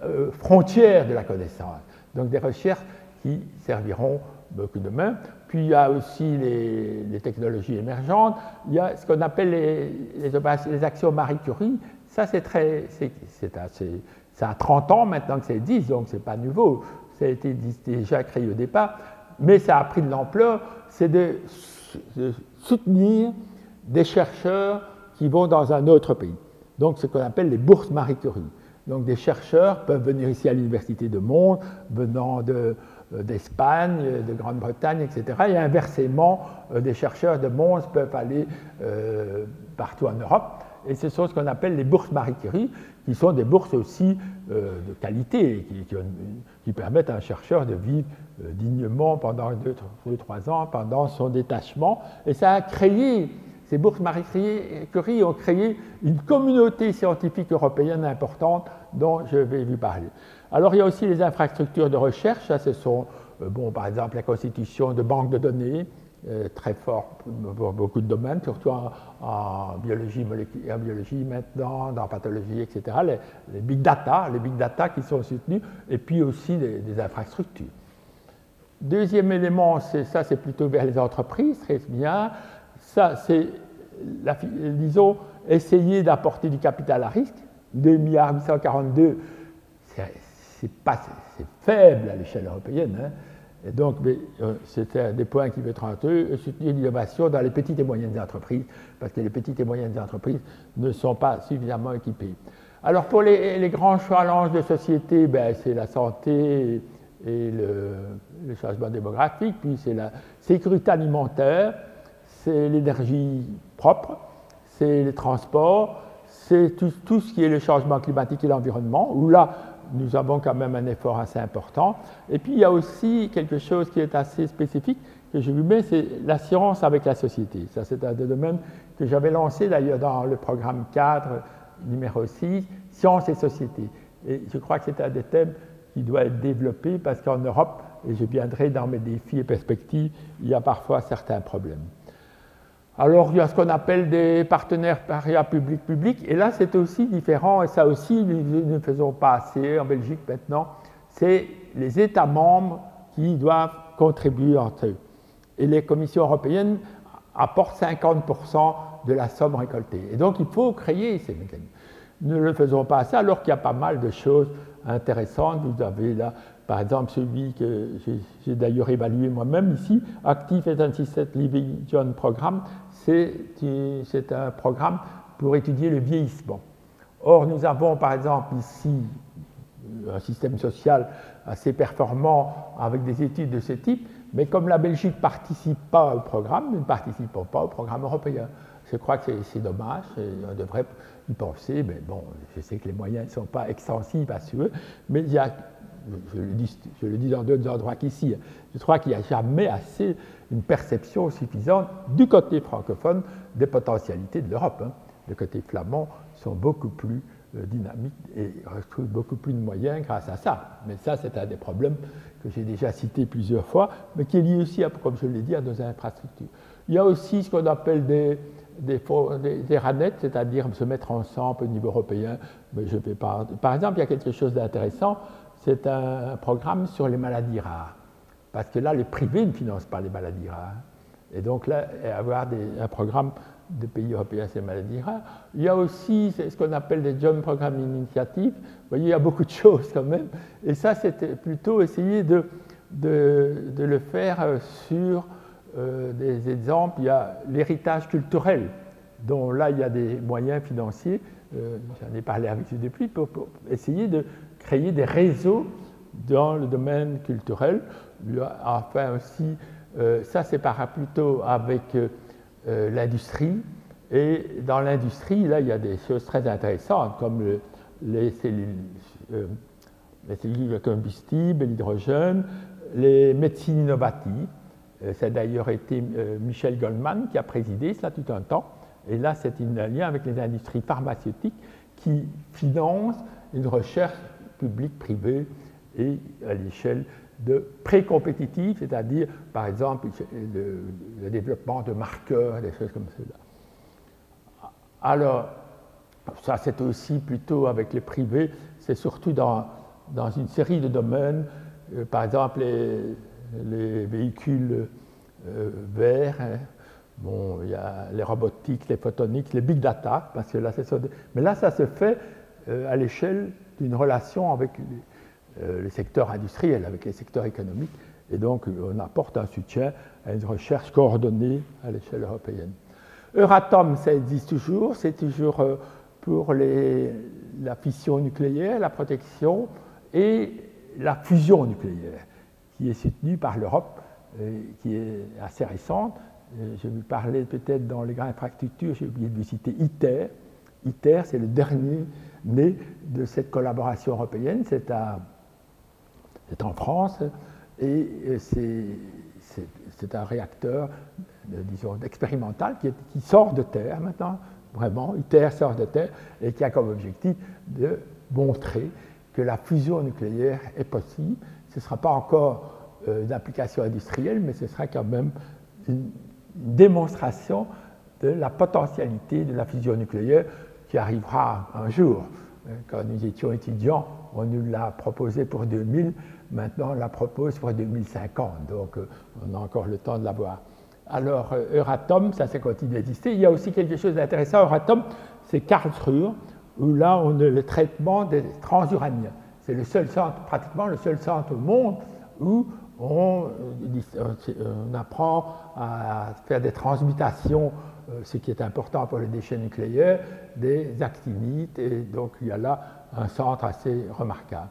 euh, frontière de la connaissance. Donc des recherches qui serviront beaucoup demain. Puis il y a aussi les, technologies émergentes, il y a ce qu'on appelle les, actions Marie Curie. Ça, c'est très. C'est assez. Ça a 30 ans maintenant que c'est 10, donc ce n'est pas nouveau. Ça a été déjà créé au départ, mais ça a pris de l'ampleur. C'est de, de, soutenir des chercheurs qui vont dans un autre pays. Donc, ce qu'on appelle les bourses Marie Curie. Donc, des chercheurs peuvent venir ici à l'Université de Mons, venant euh, d'Espagne, de Grande-Bretagne, etc. Et inversement, euh, des chercheurs de Mons peuvent aller euh, partout en Europe. Et ce sont ce qu'on appelle les bourses Marie Curie, qui sont des bourses aussi de qualité, qui, permettent à un chercheur de vivre dignement pendant deux, ou trois ans, pendant son détachement. Et ça a créé, ces bourses Marie Curie ont créé une communauté scientifique européenne importante dont je vais vous parler. Alors il y a aussi les infrastructures de recherche, ce sont euh, bon, par exemple la constitution de banques de données, euh, très fort pour beaucoup de domaines, surtout en, biologie, en biologie maintenant, dans pathologie, etc. Les, big data, les big data qui sont soutenus, et puis aussi des, infrastructures. Deuxième élément, c'est ça, c'est plutôt vers les entreprises, très bien. Ça, c'est, disons, essayer d'apporter du capital à risque. 2 milliards 842, c'est c'est faible à l'échelle européenne. Hein. Et donc, euh, c'était un des points qui veut être eux, soutenir l'innovation dans les petites et moyennes entreprises, parce que les petites et moyennes entreprises ne sont pas suffisamment équipées. Alors, pour les, grands challenges de société, ben, c'est la santé et le, changement démographique, puis c'est la sécurité alimentaire, c'est l'énergie propre, c'est les transports, c'est tout, ce qui est le changement climatique et l'environnement, où là, nous avons quand même un effort assez important. Et puis il y a aussi quelque chose qui est assez spécifique que je vous mets, c'est la science avec la société. Ça, c'est un des domaines que j'avais lancé d'ailleurs dans le programme cadre numéro 6, science et société. Et je crois que c'est un des thèmes qui doit être développé parce qu'en Europe, et je viendrai dans mes défis et perspectives, il y a parfois certains problèmes. Alors, il y a ce qu'on appelle des partenaires public-public, et là, c'est aussi différent, et ça aussi, nous ne faisons pas assez en Belgique maintenant, c'est les États membres qui doivent contribuer entre eux. Et les commissions européennes apportent 50% de la somme récoltée. Et donc, il faut créer ces mécanismes. Nous ne le faisons pas assez, alors qu'il y a pas mal de choses intéressantes. Vous avez là par exemple, celui que j'ai d'ailleurs évalué moi-même ici, Active Assisted Living John Programme, c'est un programme pour étudier le vieillissement. Or, nous avons par exemple ici un système social assez performant avec des études de ce type, mais comme la Belgique ne participe pas au programme, nous ne participons pas au programme européen. Je crois que c'est dommage, on devrait y penser, mais bon, je sais que les moyens ne sont pas extensifs à ce mais il y a je le dis, je le dis dans d'autres endroits qu'ici, je crois qu'il n'y a jamais assez une perception suffisante du côté francophone des potentialités de l'Europe. Hein. Le côté flamand sont beaucoup plus euh, dynamiques et retrouvent beaucoup plus de moyens grâce à ça. Mais ça, c'est un des problèmes que j'ai déjà cité plusieurs fois, mais qui est lié aussi, comme je l'ai dit, à nos infrastructures. Il y a aussi ce qu'on appelle des, des, ranettes, c'est-à-dire se mettre ensemble au niveau européen. Mais. Par exemple, il y a quelque chose d'intéressant c'est un programme sur les maladies rares. Parce que là, les privés ne financent pas les maladies rares. Et donc là, avoir un programme de pays européens sur les maladies rares. Il y a aussi ce qu'on appelle des Joint Programme Initiatives. Vous voyez, il y a beaucoup de choses quand même. Et ça, c'était plutôt essayer de, de, le faire euh, sur euh, des exemples. Il y a l'héritage culturel, dont là, il y a des moyens financiers. Euh, j'en ai parlé avec vous depuis, pour essayer de créer des réseaux dans le domaine culturel. Enfin aussi, euh, ça c'est plutôt avec euh, euh, l'industrie. Et dans l'industrie, là, il y a des choses très intéressantes comme les cellules, les cellules combustibles, l'hydrogène, les médecines innovatives. A d'ailleurs été Michel Goldman qui a présidé cela tout un temps. Et là, c'est un lien avec les industries pharmaceutiques qui financent une recherche public-privé et à l'échelle de pré-compétitive, c'est-à-dire, par exemple, le, développement de marqueurs, des choses comme cela. Alors, ça, c'est aussi plutôt avec les privés, c'est surtout dans, dans, une série de domaines, euh, par exemple, les, véhicules euh, verts, hein. bon, il y a les robotiques, les photoniques, les big data, parce que là, c'est. Mais là, ça se fait euh, à l'échelle d'une relation avec euh, les, secteurs industriels, avec les secteurs économiques, et donc on apporte un soutien à une recherche coordonnée à l'échelle européenne. Euratom, ça existe toujours, c'est toujours euh, pour la fission nucléaire, la protection et la fusion nucléaire, qui est soutenue par l'Europe, qui est assez récente. Je vais vous parler peut-être dans les grandes infrastructures, j'ai oublié de vous citer ITER. ITER, c'est le dernier né de cette collaboration européenne. C'est en France et c'est un réacteur, euh, disons, expérimental qui, sort de terre maintenant, vraiment. ITER sort de terre et qui a comme objectif de montrer que la fusion nucléaire est possible. Ce ne sera pas encore euh, une application industrielle, mais ce sera quand même une démonstration de la potentialité de la fusion nucléaire qui arrivera un jour. Quand nous étions étudiants, on nous l'a proposé pour 2000, maintenant on la propose pour 2050, donc euh, on a encore le temps de la voir. Alors, euh, Euratom, ça, ça continue d'exister. Il y a aussi quelque chose d'intéressant. Euratom, c'est Karlsruhe, où là, on a le traitement des transuraniens. C'est le seul centre, pratiquement le seul centre au monde où on, euh, on apprend à faire des transmutations ce qui est important pour les déchets nucléaires, des actinides, et donc il y a là un centre assez remarquable.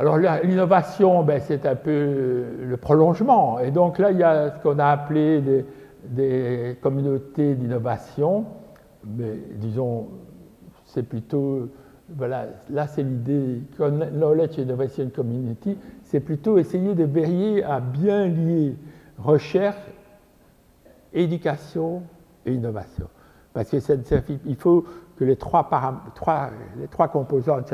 Alors l'innovation, ben, c'est un peu le prolongement, et donc là il y a ce qu'on a appelé des, communautés d'innovation, mais disons, c'est plutôt voilà, là c'est l'idée, Knowledge Innovation Community, c'est plutôt essayer de veiller à bien lier recherche, éducation et innovation. Parce que il faut que les trois, trois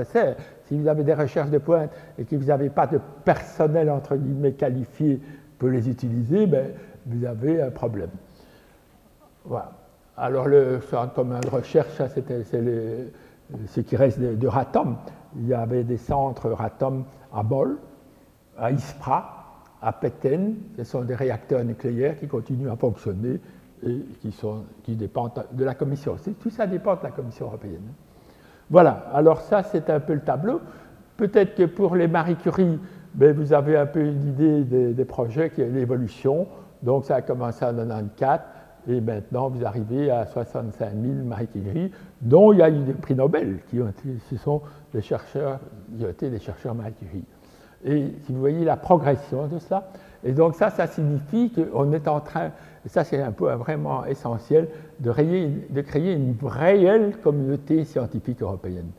servent. Si vous avez des recherches de pointe et que vous n'avez pas de personnel entre guillemets qualifié pour les utiliser, ben, vous avez un problème. Voilà. Alors le centre commun de recherche, c'est ce qui reste de, RATOM. Il y avait des centres RATOM à Bol, à Ispra, à Peten. Ce sont des réacteurs nucléaires qui continuent à fonctionner et qui, sont, qui dépendent de la Commission. Tout ça dépend de la Commission européenne. Voilà, alors ça c'est un peu le tableau. Peut-être que pour les Marie Curie, ben, vous avez un peu une idée des, projets, l'évolution. Donc ça a commencé en 1994 et maintenant vous arrivez à 65 000 Marie Curie, dont il y a eu des prix Nobel, qui ont ce sont des chercheurs, qui ont été des chercheurs Marie Curie. Et si vous voyez la progression de cela, et donc ça, ça signifie qu'on est en train, et ça c'est un peu vraiment essentiel, de, de créer une réelle communauté scientifique européenne.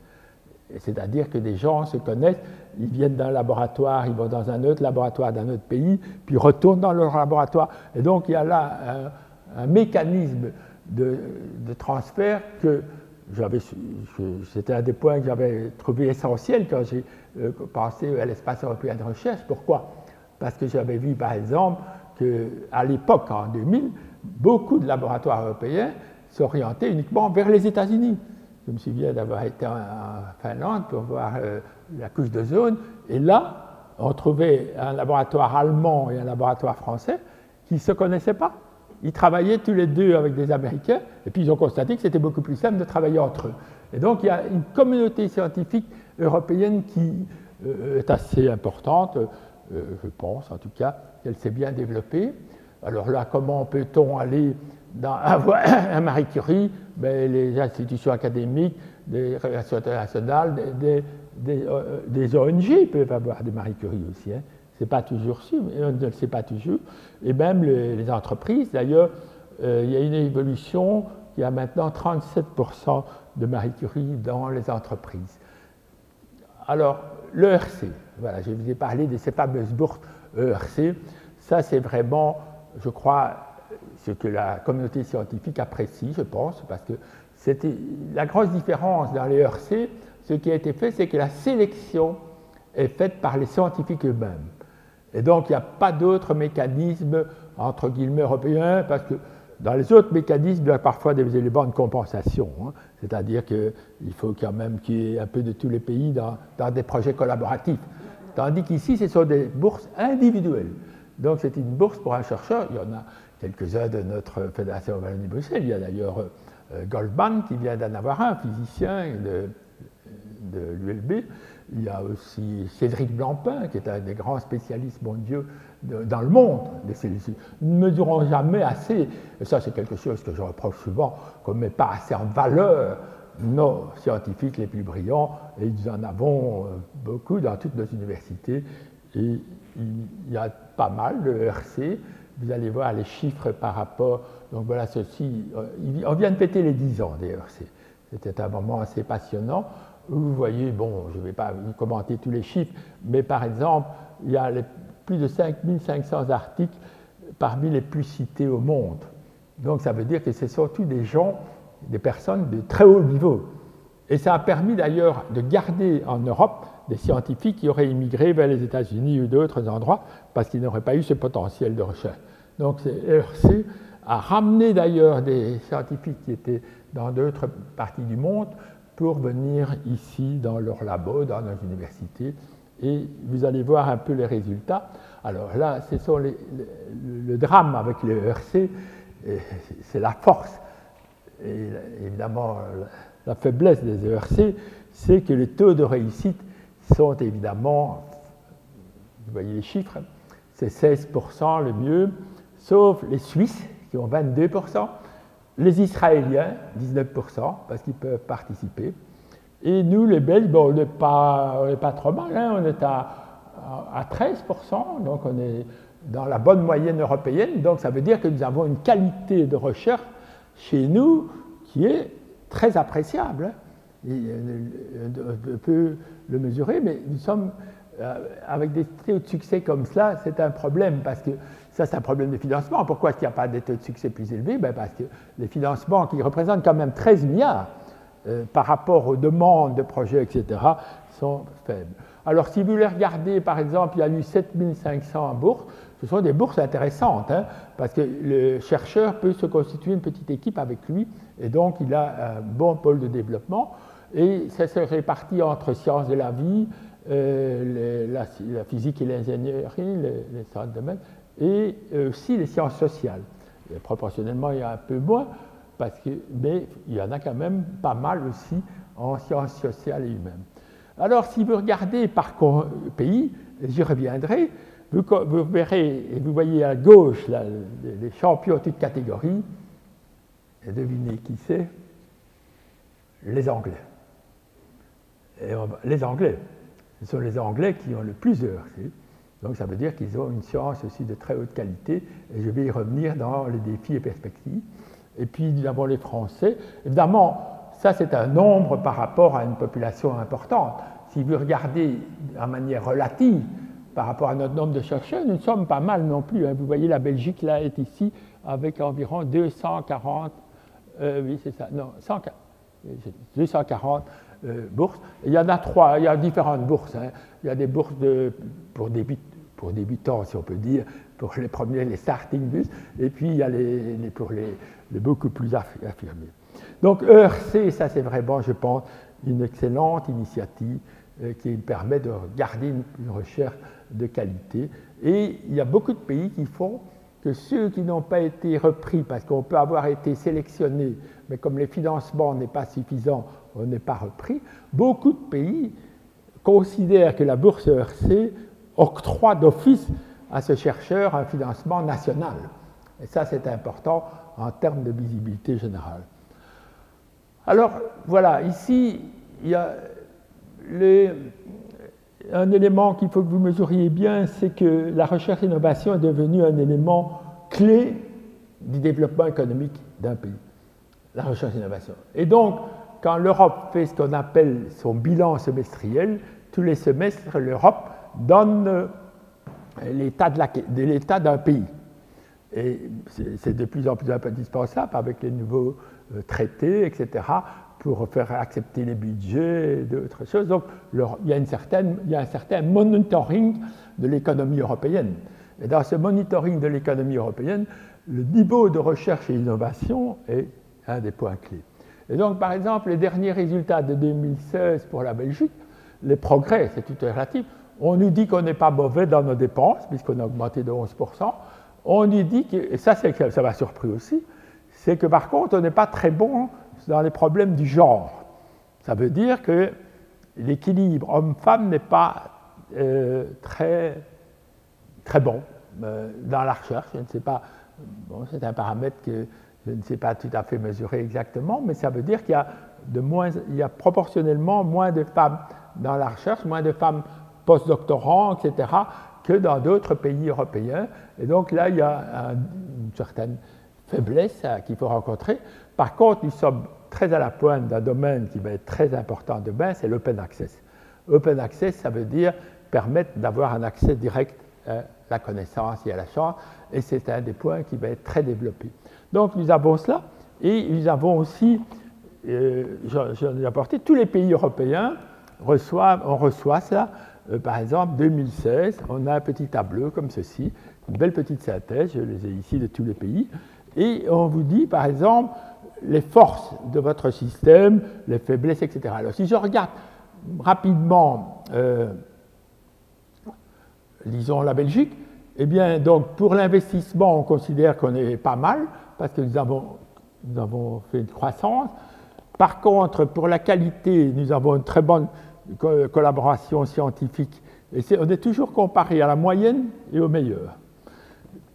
C'est-à-dire que des gens se connaissent, ils viennent d'un laboratoire, ils vont dans un autre laboratoire d'un autre pays, puis retournent dans leur laboratoire. Et donc il y a là un, mécanisme de, transfert que j'avais, c'était un des points que j'avais trouvé essentiel quand j'ai euh, pensé à l'espace européen de recherche. Pourquoi? Parce que j'avais vu par exemple qu'à l'époque, en 2000, beaucoup de laboratoires européens s'orientaient uniquement vers les États-Unis. Je me souviens d'avoir été en, Finlande pour voir euh, la couche de zone, et là, on trouvait un laboratoire allemand et un laboratoire français qui ne se connaissaient pas. Ils travaillaient tous les deux avec des Américains, et puis ils ont constaté que c'était beaucoup plus simple de travailler entre eux. Et donc il y a une communauté scientifique européenne qui euh, est assez importante, euh, je pense en tout cas, qu'elle s'est bien développée. Alors là, comment peut-on aller dans un Marie Curie? Ben, Les institutions académiques, des relations internationales, des, des, ONG euh, peuvent avoir des Marie Curie aussi. Hein. Ce n'est pas toujours sûr, mais on ne le sait pas toujours. Et même les, entreprises, d'ailleurs, euh, il y a une évolution, il y a maintenant 37% de Marie Curie dans les entreprises. Alors, l'ERC, voilà, je vous ai parlé de ces fameuses bourses ERC, ça c'est vraiment je crois, ce que la communauté scientifique apprécie, je pense, parce que la grosse différence dans les ERC, ce qui a été fait, c'est que la sélection est faite par les scientifiques eux-mêmes. Et donc, il n'y a pas d'autre mécanisme, entre guillemets, européen, parce que dans les autres mécanismes, il y a parfois des éléments de compensation. Hein. C'est-à-dire qu'il faut quand même qu'il y ait un peu de tous les pays dans, des projets collaboratifs. Tandis qu'ici, ce sont des bourses individuelles. Donc c'est une bourse pour un chercheur. Il y en a quelques-uns de notre Fédération Wallonie-Bruxelles. Il y a d'ailleurs euh, Goldman qui vient d'en avoir un, physicien de, de l'ULB. Il y a aussi Cédric Blancpain, qui est un des grands spécialistes mondiaux dans le monde des cellules. Nous ne mesurons jamais assez, et ça c'est quelque chose que je reproche souvent, qu'on ne met pas assez en valeur nos scientifiques les plus brillants, et nous en avons euh, beaucoup dans toutes nos universités, et il y a pas mal de RC. Vous allez voir les chiffres par rapport. Donc voilà, ceci. Euh, on vient de péter les 10 ans des RC. C'était un moment assez passionnant. Vous voyez, bon, je ne vais pas vous commenter tous les chiffres, mais par exemple, il y a plus de 5500 articles parmi les plus cités au monde. Donc ça veut dire que c'est surtout des gens, des personnes de très haut niveau. Et ça a permis d'ailleurs de garder en Europe des scientifiques qui auraient immigré vers les États-Unis ou d'autres endroits parce qu'ils n'auraient pas eu ce potentiel de recherche. Donc ERC a ramené d'ailleurs des scientifiques qui étaient dans d'autres parties du monde pour venir ici dans leur labo, dans nos universités, et vous allez voir un peu les résultats. Alors là, ce sont le, drame avec les ERC, c'est la force et évidemment la faiblesse des ERC, c'est que les taux de réussite sont évidemment, vous voyez les chiffres, c'est 16% le mieux, sauf les Suisses qui ont 22%, les Israéliens 19% parce qu'ils peuvent participer. Et nous, les Belges, on n'est pas, pas, trop mal, hein, on est à, à 13%, donc on est dans la bonne moyenne européenne, donc ça veut dire que nous avons une qualité de recherche chez nous qui est très appréciable. Hein. on peut le mesurer, mais nous sommes avec des taux de succès comme cela, c'est un problème parce que ça, c'est un problème de financement. Pourquoi est-ce qu'il n'y a pas des taux de succès plus élevés? Ben Parce que les financements qui représentent quand même 13 milliards par rapport aux demandes de projets, etc., sont faibles. Alors, si vous les regardez, par exemple, il y a eu 7500 bourses. Ce sont des bourses intéressantes, hein, parce que le chercheur peut se constituer une petite équipe avec lui, et donc il a un bon pôle de développement. Et ça se répartit entre sciences de la vie, euh, la, physique et l'ingénierie, les, sciences de même, et aussi les sciences sociales. proportionnellement, il y a un peu moins, mais il y en a quand même pas mal aussi en sciences sociales et humaines. Alors, si vous regardez par pays, j'y reviendrai, vous, verrez, et vous voyez à gauche les champions toutes catégories, et devinez qui c'est? Les Anglais. les Anglais, ce sont les Anglais qui ont le plus de Donc ça veut dire qu'ils ont une science aussi de très haute qualité, et je vais y revenir dans les défis et perspectives. Et puis nous avons les Français. Évidemment, ça, c'est un nombre par rapport à une population importante. Si vous regardez de manière relative par rapport à notre nombre de chercheurs, nous sommes pas mal non plus. Hein. Vous voyez, la Belgique, là, est ici avec environ 240, euh, oui, c'est ça, non, 240 euh, bourses. il y en a trois, il y a différentes bourses. Hein. Il y a des bourses pour, pour débutants, si on peut dire, pour les premiers, les starting bus, et puis il y a les, pour les, les beaucoup plus affirmés. Donc ERC, ça c'est vraiment, je pense, une excellente initiative euh, qui permet de garder une, recherche de qualité. Et il y a beaucoup de pays qui font que ceux qui n'ont pas été repris, parce qu'on peut avoir été sélectionné, mais comme les financements n'est pas suffisant, on n'est pas repris, beaucoup de pays considèrent que la bourse ERC octroie d'office à ce chercheur un financement national. Et ça, c'est important en termes de visibilité générale. Alors voilà, ici, il y a un élément qu'il faut que vous mesuriez bien, c'est que la recherche et l'innovation est devenue un élément clé du développement économique d'un pays, la recherche et l'innovation. Et donc, quand l'Europe fait ce qu'on appelle son bilan semestriel, tous les semestres, l'Europe donne l'état d'un pays. Et c'est de plus en plus indispensable avec les nouveaux euh, traités, etc., pour faire accepter les budgets et d'autres choses. Donc, il, y a un certain monitoring de l'économie européenne. Et dans ce monitoring de l'économie européenne, le niveau de recherche et d'innovation est un des points clés. Et donc, par exemple, les derniers résultats de 2016 pour la Belgique, les progrès, c'est tout relatif, on nous dit qu'on n'est pas mauvais dans nos dépenses, puisqu'on a augmenté de 11%. On nous dit que, et ça, ça m'a surpris aussi, c'est que par contre, on n'est pas très bon dans les problèmes du genre. Ça veut dire que l'équilibre homme-femme n'est pas euh, très, très bon euh, dans la recherche. Je ne sais pas, c'est un paramètre que je ne sais pas tout à fait mesurer exactement, mais ça veut dire qu'il y a, de moins, il y a proportionnellement moins de femmes dans la recherche, moins de femmes postdoctorants, etc., que dans d'autres pays européens. Et donc là, il y a une certaine faiblesse qu'il faut rencontrer. Par contre, nous sommes très à la pointe d'un domaine qui va être très important demain, c'est l'open access. Open access, ça veut dire permettre d'avoir un accès direct à la connaissance et à la science, et c'est un des points qui va être très développé. Donc nous avons cela, et nous avons aussi, euh, j'en ai apporté, tous les pays européens reçoivent, on reçoit ça. Euh, par exemple, 2016, on a un petit tableau comme ceci, une belle petite synthèse, je les ai ici de tous les pays, et on vous dit, par exemple, les forces de votre système, les faiblesses, etc. Alors, si je regarde rapidement, euh, disons, la Belgique, eh bien, donc, pour l'investissement, on considère qu'on est pas mal, parce que nous avons, nous avons fait une croissance. Par contre, pour la qualité, nous avons une très bonne collaboration scientifique. On est toujours comparé à la moyenne et au meilleur.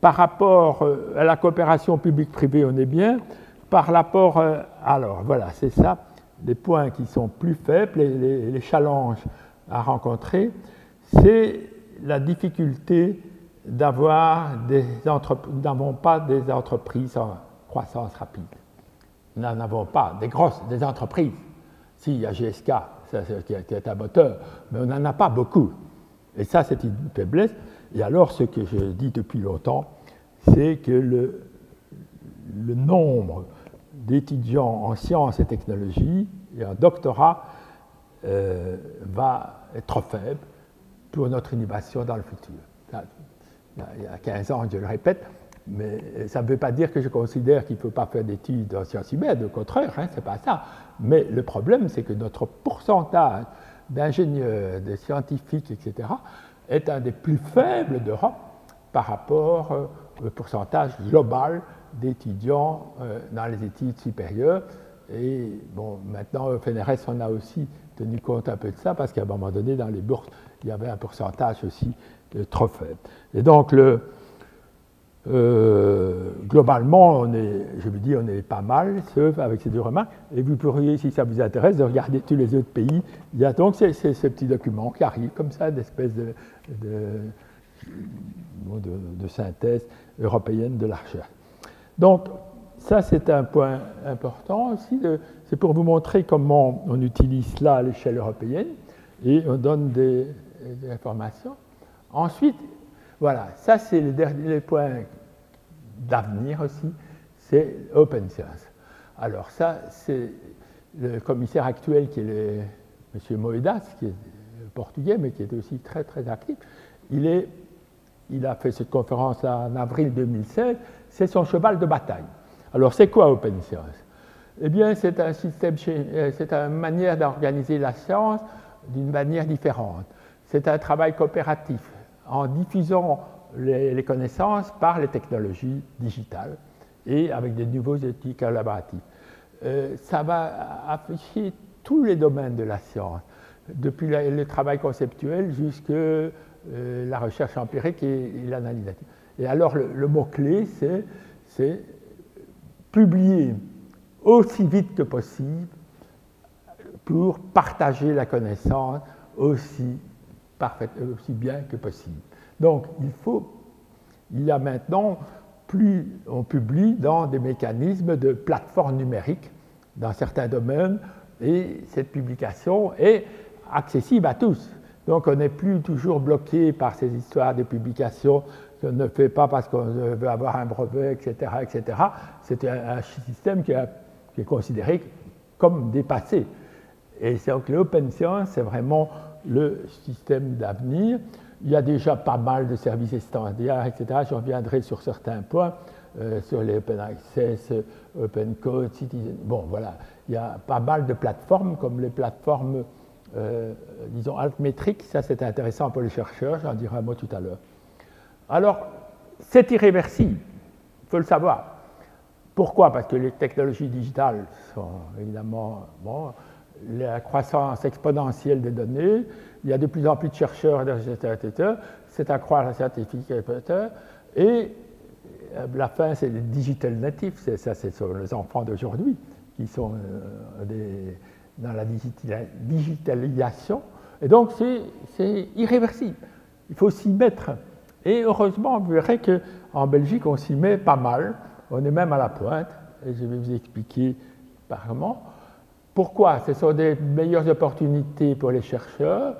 Par rapport euh, à la coopération publique-privée, on est bien par rapport. Euh, alors voilà, c'est ça, les points qui sont plus faibles, les, les, challenges à rencontrer, c'est la difficulté d'avoir des entreprises, nous n'avons pas des entreprises en croissance rapide. Nous n'en avons pas des grosses, des entreprises. si, il y a GSK, qui est un moteur, mais on n'en a pas beaucoup. Et ça, c'est une faiblesse. Et alors, ce que je dis depuis longtemps, c'est que le, le nombre d'étudiants en sciences et technologies et en doctorat euh, va être trop faible pour notre innovation dans le futur. Il y a 15 ans, je le répète, mais ça ne veut pas dire que je considère qu'il ne faut pas faire d'études en sciences humaines, au contraire, hein, ce n'est pas ça. Mais le problème, c'est que notre pourcentage d'ingénieurs, de scientifiques, etc., est un des plus faibles d'Europe par rapport euh, au pourcentage global d'étudiants euh, dans les études supérieures. Et bon, maintenant, au FNRS, on a aussi tenu compte un peu de ça, parce qu'à un moment donné, dans les bourses, il y avait un pourcentage aussi euh, trop faible. Et donc, le, euh, globalement, je vous dis, on est pas mal, sauf avec ces deux remarques. Et vous pourriez, si ça vous intéresse, de regarder tous les autres pays. Il y a donc ces, ces, petits documents qui arrivent comme ça, d'espèces de, synthèse européenne de la recherche. Donc, ça, c'est un point important aussi. C'est pour vous montrer comment on utilise cela à l'échelle européenne et on donne des informations. Ensuite, voilà, ça c'est le dernier point d'avenir aussi, c'est Open Science. Alors ça, c'est le commissaire actuel qui est le, M. Moedas, qui est portugais, mais qui est aussi très très actif. Il, a fait cette conférence en avril 2016, c'est son cheval de bataille. Alors c'est quoi Open Science Eh bien, c'est un système, c'est une manière d'organiser la science d'une manière différente. C'est un travail coopératif en diffusant les, connaissances par les technologies digitales et avec des nouveaux outils collaboratifs. Euh, ça va afficher tous les domaines de la science, depuis le travail conceptuel jusqu'à euh, la recherche empirique et, l'analyse. Et alors le, mot-clé, c'est publier aussi vite que possible pour partager la connaissance aussi aussi bien que possible. Donc, il faut, il y a maintenant, plus on publie dans des mécanismes de plateforme numérique dans certains domaines, et cette publication est accessible à tous. Donc, on n'est plus toujours bloqué par ces histoires de publication qu'on ne fait pas parce qu'on veut avoir un brevet, etc. etc. C'est un, système qui, est considéré comme dépassé. Et donc l'open science, c'est vraiment le système d'avenir. Il y a déjà pas mal de services standards, etc. Je reviendrai sur certains points, euh, sur les open access, open code, citizen. Bon, voilà. Il y a pas mal de plateformes, comme les plateformes, euh, disons, altmétriques. Ça, c'est intéressant pour les chercheurs. J'en dirai un mot tout à l'heure. Alors, c'est irréversible. Il faut le savoir. Pourquoi? Parce que les technologies digitales sont évidemment bon, la croissance exponentielle des données, il y a de plus en plus de chercheurs, etc. C'est un croissance scientifique, et euh, la fin, c'est les digital natifs, ça c'est les enfants d'aujourd'hui qui sont euh, dans la digitalisation. Et donc c'est irréversible. Il faut s'y mettre. Et heureusement, vous verrez qu'en Belgique, on s'y met pas mal. On est même à la pointe. Et je vais vous expliquer par comment. Pourquoi? Ce sont des meilleures opportunités pour les chercheurs,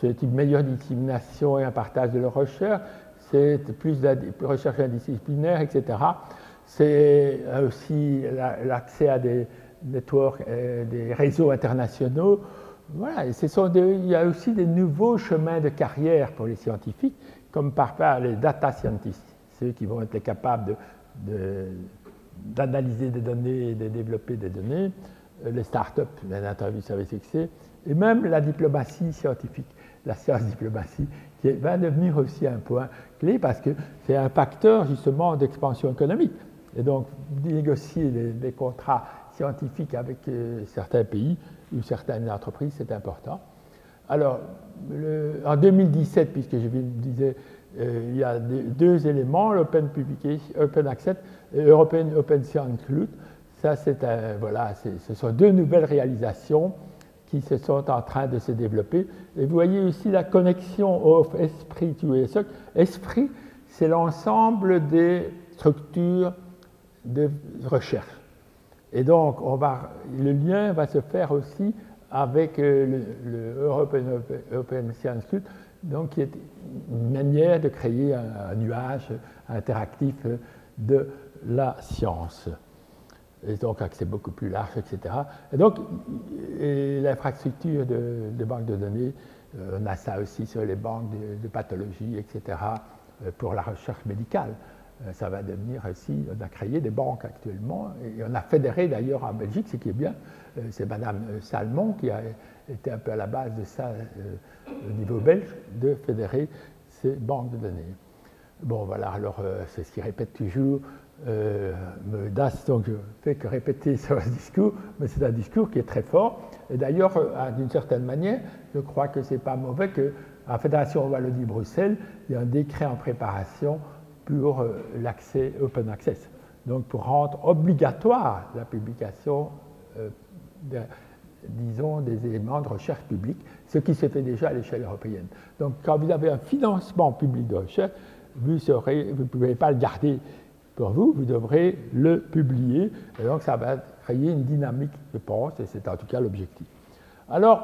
c'est une meilleure dissémination et un partage de leurs recherches, c'est plus de recherche indisciplinaire, etc. C'est aussi l'accès à des euh, réseaux internationaux. Il y a aussi des nouveaux chemins de carrière pour les scientifiques, comme par les data scientists, ceux qui vont être capables d'analyser des données et de développer des données. Euh, les startups, bien entendu, savez que et même la diplomatie scientifique, la science-diplomatie, qui va devenir aussi un point clé parce que c'est un facteur justement d'expansion économique. Et donc, négocier des, contrats scientifiques avec euh, certains pays ou certaines entreprises, c'est important. Alors, en 2017, puisque je vous disais, euh, il y a deux, éléments, l'Open Open Access et European Open Science Cloud. Ça, c'est voilà, ce sont deux nouvelles réalisations qui se sont en train de se développer. Et vous voyez ici la connexion of esprit to ESOC. Esprit, c'est l'ensemble des structures de recherche. Et donc, on va, le lien va se faire aussi avec le, European, Science donc qui est une manière de créer un, nuage interactif de la science. Et donc accès beaucoup plus large, etc. Et donc l'infrastructure de, de banques de données, euh, on a ça aussi sur les banques de, pathologie, etc., euh, pour la recherche médicale. Euh, ça va devenir aussi, on a créé des banques actuellement, et on a fédéré d'ailleurs en Belgique, ce qui est bien, c'est Madame Salmon qui a été un peu à la base de ça au niveau belge, de fédérer ces banques de données. Bon, voilà, alors c'est ce qui répète toujours euh, me donc je ne fais que répéter ce discours, mais c'est un discours qui est très fort. Et d'ailleurs, euh, d'une certaine manière, je crois que ce n'est pas mauvais que la Fédération Wallonie-Bruxelles, il y a un décret en préparation pour euh, l'accès open access. Donc pour rendre obligatoire la publication, disons, des éléments de recherche publique, ce qui se fait déjà à l'échelle européenne. Donc quand vous avez un financement public de recherche, vous ne pouvez pas le garder pour vous, vous devrez le publier. Et donc, ça va créer une dynamique, je pense, et c'est en tout cas l'objectif. Alors,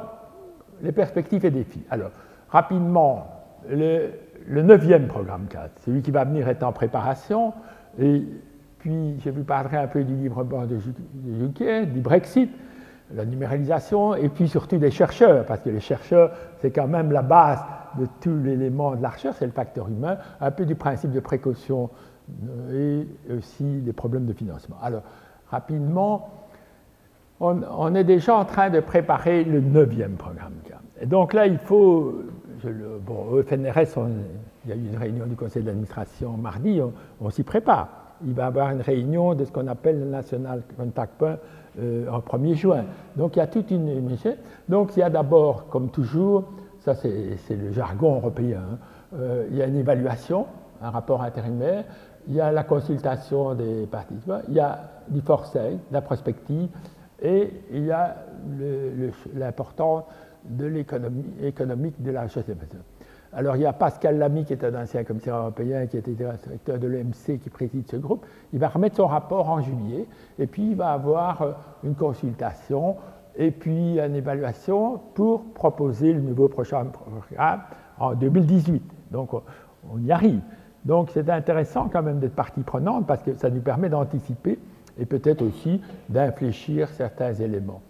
les perspectives et défis. Alors, rapidement, le, neuvième programme 4, celui qui va venir est en préparation. Et puis, je vous parlerai un peu du livre blanc de Juncker, du Brexit, la numéralisation, et puis surtout des chercheurs, parce que les chercheurs, c'est quand même la base de tout l'élément de la recherche, c'est le facteur humain, un peu du principe de précaution et aussi des problèmes de financement. Alors, rapidement, on, est déjà en train de préparer le neuvième programme Et donc là, il faut. bon, au FNRS, il y a eu une réunion du conseil d'administration mardi, on, s'y prépare. Il va y avoir une réunion de ce qu'on appelle le National Contact Point euh, en 1er juin. Donc il y a toute une. Donc il y a d'abord, comme toujours, ça c'est le jargon européen, hein, euh, il y a une évaluation, un rapport intérimaire, il y a la consultation des participants, il y a du forcing, la prospective, et il y a l'importance de l'économie de la des Alors il y a Pascal Lamy, qui est un ancien commissaire européen, qui était directeur de l'EMC, qui préside ce groupe. Il va remettre son rapport en juillet, et puis il va avoir euh, une consultation, et puis une évaluation pour proposer le nouveau prochain programme en 2018. Donc on y arrive. Donc c'est intéressant quand même d'être partie prenante parce que ça nous permet d'anticiper et peut-être aussi d'infléchir certains éléments.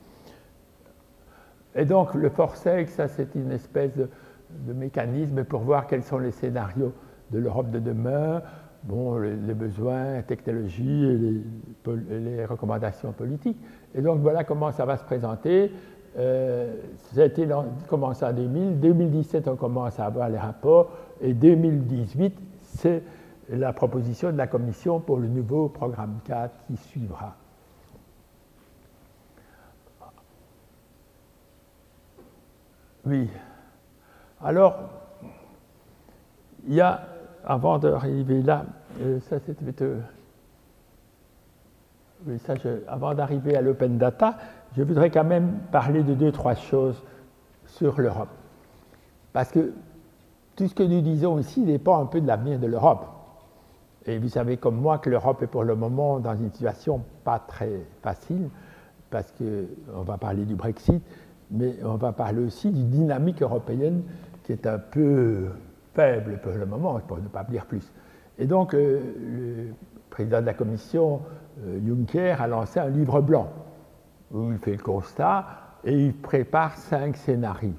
Et donc le forcex, ça c'est une espèce de, mécanisme pour voir quels sont les scénarios de l'Europe de demain, bon, les, besoins, les technologies et les, recommandations politiques. Et donc voilà comment ça va se présenter. Euh, ça a été commencé en 2000, 2017 on commence à avoir les rapports et 2018 c'est la proposition de la Commission pour le nouveau programme 4 qui suivra. Oui. Alors, il y a, avant d'arriver là, euh, ça. Euh, avant d'arriver à l'open data, je voudrais quand même parler de deux, trois choses sur l'Europe. Parce que tout ce que nous disons ici dépend un peu de l'avenir de l'Europe. Et vous savez comme moi que l'Europe est pour le moment dans une situation pas très facile, parce qu'on va parler du Brexit, mais on va parler aussi d'une dynamique européenne qui est un peu faible pour le moment, pour ne pas dire plus. Et donc, euh, le président de la Commission, euh, Juncker, a lancé un livre blanc où il fait le constat et il prépare cinq scénarios.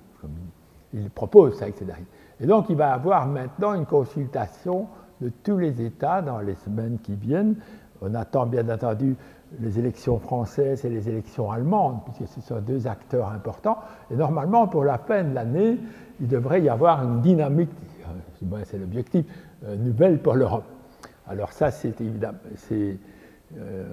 Il propose cinq scénarios. Et donc, il va avoir maintenant une consultation de tous les États dans les semaines qui viennent. On attend bien entendu les élections françaises et les élections allemandes, puisque ce sont deux acteurs importants. Et normalement, pour la fin de l'année, il devrait y avoir une dynamique, euh, c'est l'objectif, euh, nouvelle pour l'Europe. Alors ça, c'est évidemment, euh,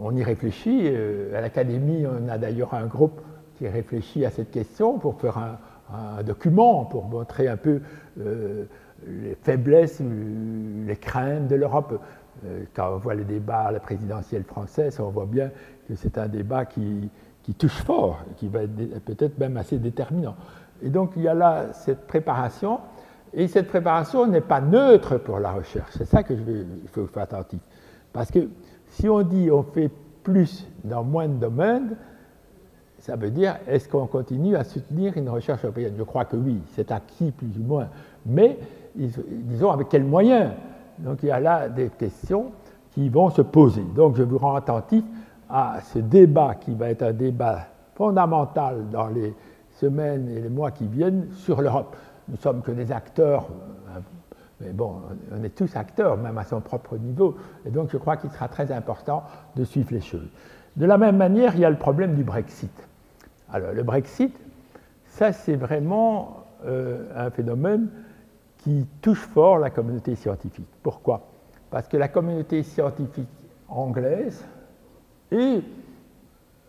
on y réfléchit. À l'Académie, on a d'ailleurs un groupe qui réfléchit à cette question pour faire un, un document pour montrer un peu euh, les faiblesses, les craintes de l'Europe. Euh, quand on voit les débats à la présidentielle française, on voit bien que c'est un débat qui, touche fort, qui va être peut-être même assez déterminant. Et donc il y a là cette préparation, et cette préparation n'est pas neutre pour la recherche. C'est ça que je vais, il faut faire attentif. Parce que si on dit on fait plus dans moins de domaines, ça veut dire est-ce qu'on continue à soutenir une recherche européenne? Je crois que oui, c'est acquis plus ou moins. Mais disons avec quels moyens? Donc il y a là des questions qui vont se poser. Donc je vous rends attentif à ce débat qui va être un débat fondamental dans les semaines et les mois qui viennent sur l'Europe. Nous sommes que des acteurs, euh, mais bon, on est tous acteurs, même à son propre niveau, et donc je crois qu'il sera très important de suivre les choses. De la même manière, il y a le problème du Brexit. Alors, le Brexit, ça, c'est vraiment euh, un phénomène qui touche fort la communauté scientifique. Pourquoi? Parce que la communauté scientifique anglaise et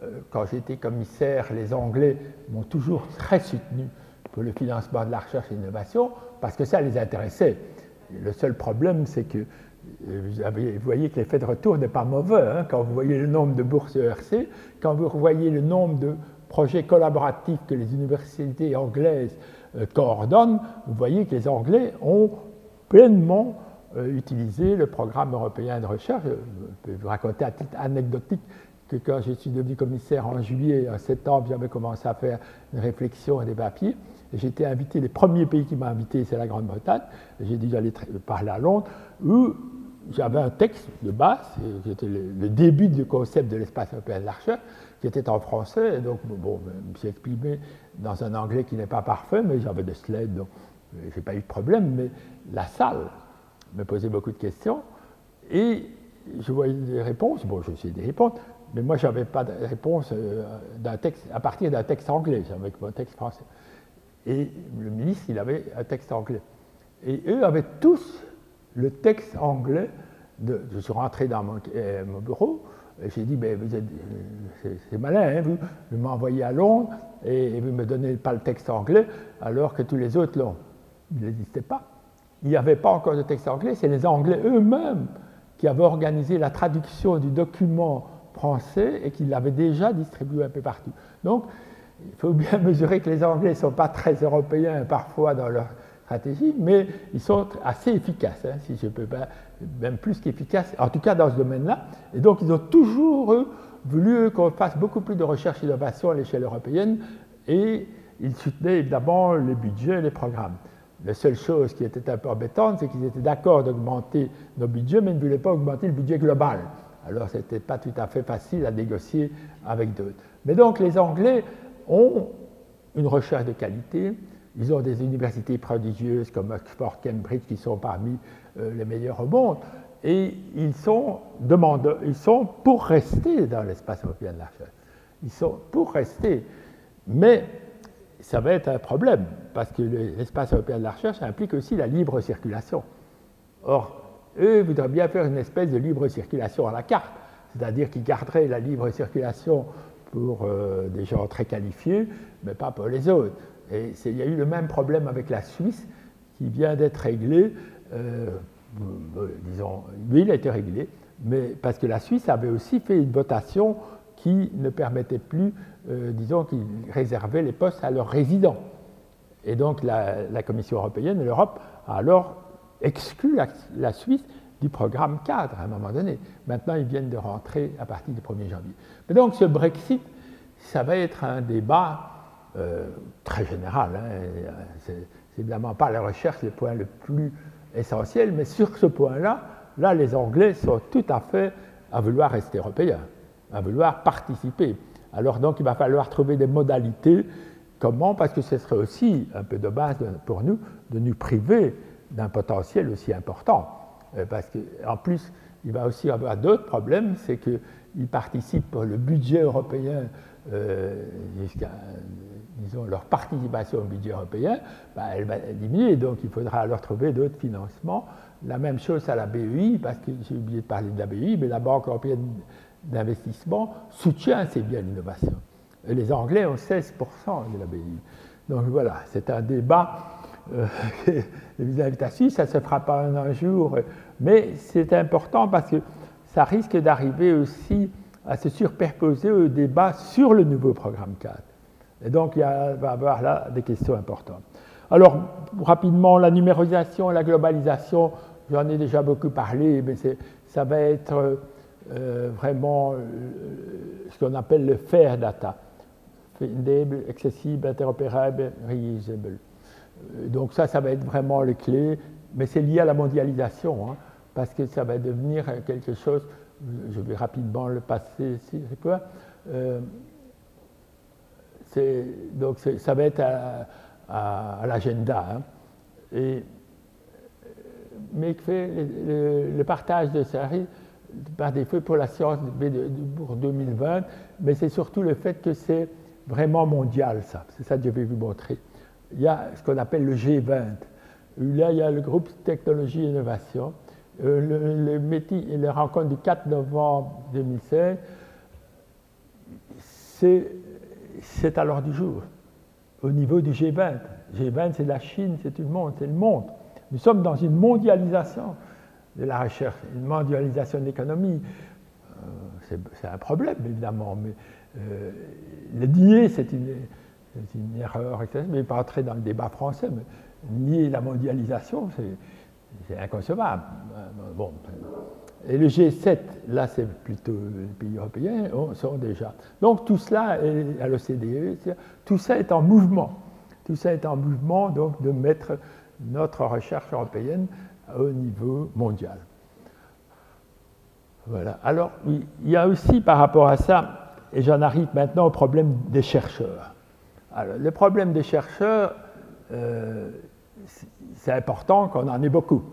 euh, quand j'étais commissaire, les Anglais m'ont toujours très soutenu pour le financement de la recherche et l'innovation parce que ça les intéressait. Le seul problème, c'est que euh, vous voyez que l'effet de retour n'est pas mauvais. Hein, quand vous voyez le nombre de bourses ERC, quand vous voyez le nombre de projets collaboratifs que les universités anglaises euh, coordonnent, vous voyez que les Anglais ont pleinement utilisé le programme européen de recherche. Je peux vous raconter à titre anecdotique que quand je suis devenu commissaire en juillet, en septembre, j'avais commencé à faire une réflexion et des papiers. J'ai été invité, les premiers pays qui m'ont invité, c'est la Grande-Bretagne. J'ai dit j'allais parler à Londres, où j'avais un texte de base, qui était le, début du concept de l'espace européen de la recherche, qui était en français. Donc, bon, je me suis exprimé dans un anglais qui n'est pas parfait, mais j'avais des slides, donc je n'ai pas eu de problème. Mais la salle me posait beaucoup de questions. Et je voyais des réponses. Bon, je sais des réponses, mais moi, je n'avais pas de réponse euh, texte, à partir d'un texte anglais, j'avais mon texte français. Et le ministre, il avait un texte anglais. Et eux avaient tous le texte anglais. Je suis rentré dans mon, euh, bureau, et j'ai dit, ben, vous êtes, euh, c'est, malin, hein, vous, vous m'envoyez à Londres et, vous ne me donnez pas le texte anglais, alors que tous les autres l'ont. Il n'existait pas. Il n'y avait pas encore de texte anglais, c'est les Anglais eux-mêmes qui avaient organisé la traduction du document français et qu'ils l'avaient déjà distribué un peu partout. Donc, il faut bien mesurer que les Anglais ne sont pas très européens parfois dans leur stratégie, mais ils sont assez efficaces, hein, si je peux même plus qu'efficaces, en tout cas dans ce domaine-là. Et donc, ils ont toujours voulu qu'on fasse beaucoup plus de recherche et d'innovation à l'échelle européenne, et ils soutenaient évidemment les budgets et les programmes. La seule chose qui était un peu embêtante, c'est qu'ils étaient d'accord d'augmenter nos budgets, mais ne voulaient pas augmenter le budget global. Alors, ce n'était pas tout à fait facile à négocier avec d'autres. Mais donc, les Anglais ont une recherche de qualité. Ils ont des universités prodigieuses comme Oxford, Cambridge, qui sont parmi euh, les meilleurs au monde. Et ils sont demandeurs, ils sont pour rester dans l'espace européen de la recherche. Ils sont pour rester. Mais ça va être un problème, parce que l'espace européen de la recherche implique aussi la libre circulation. Or, eux voudraient bien faire une espèce de libre circulation à la carte, c'est-à-dire qu'ils garderaient la libre circulation pour euh, des gens très qualifiés, mais pas pour les autres. Et il y a eu le même problème avec la Suisse qui vient d'être réglé. Euh, euh, disons, lui, il a été réglé, mais parce que la Suisse avait aussi fait une votation qui ne permettait plus, disons, qu'ils réservaient les postes à leurs résidents. Et donc la, la Commission européenne, l'Europe, a alors exclut la, Suisse du programme cadre à un moment donné. Maintenant, ils viennent de rentrer à partir du 1er janvier. Mais donc, ce Brexit, ça va être un débat euh, très général. Hein. C'est évidemment pas la recherche le point le plus essentiel, mais sur ce point-là, là, les Anglais sont tout à fait à vouloir rester européens, à vouloir participer. Alors donc, il va falloir trouver des modalités. Comment? Parce que ce serait aussi un peu de base pour nous de nous priver d'un potentiel aussi important. Euh, parce qu'en plus, il va aussi avoir d'autres problèmes, c'est qu'ils participent pour le budget européen euh, jusqu'à, disons, leur participation au budget européen, bah, elle va diminuer, donc il faudra alors trouver d'autres financements. La même chose à la BEI, parce que j'ai oublié de parler de la BEI, mais la Banque européenne d'investissement soutient assez bien l'innovation. Les Anglais ont 16% de la BEI. Donc voilà, c'est un débat euh, vis-à-vis ça ne se fera pas en un jour, mais c'est important parce que ça risque d'arriver aussi à se superposer au débat sur le nouveau programme 4. Et donc, il va y avoir là des questions importantes. Alors, rapidement, la numérisation et la globalisation, j'en ai déjà beaucoup parlé, mais ça va être euh, vraiment euh, ce qu'on appelle le fair data. findable, accessible, interopérable, reusable. Euh, donc ça, ça va être vraiment les clés, mais c'est lié à la mondialisation, hein, parce que ça va devenir quelque chose, je vais rapidement le passer ici, c'est quoi Donc ça va être à, l'agenda. Hein. Et, mais fait le, partage de ça par défaut pour la science pour 2020, mais c'est surtout le fait que c'est vraiment mondial, ça. C'est ça que je vais vous montrer. Il y a ce qu'on appelle le G20. Là, il y a le groupe Technologie et Innovation. Euh, le, rencontre du 4 novembre 2016, c'est à l'heure du jour, au niveau du G20. G20, c'est la Chine, c'est tout le monde, c'est le monde. Nous sommes dans une mondialisation de la recherche, une mondialisation de l'économie. Euh, c'est un problème, évidemment, mais euh, le nier, c'est une, erreur, etc. Mais pas entrer dans le débat français, mais nier la mondialisation, c'est inconcevable. Bon. Et le G7, là, c'est plutôt les pays européens, sont déjà. Donc tout cela, est à l'OCDE, tout ça est en mouvement. Tout ça est en mouvement, donc, de mettre notre recherche européenne au niveau mondial. Voilà. Alors, il y a aussi par rapport à ça, et j'en arrive maintenant au problème des chercheurs. Alors, le problème des chercheurs, euh, c'est important qu'on en ait beaucoup,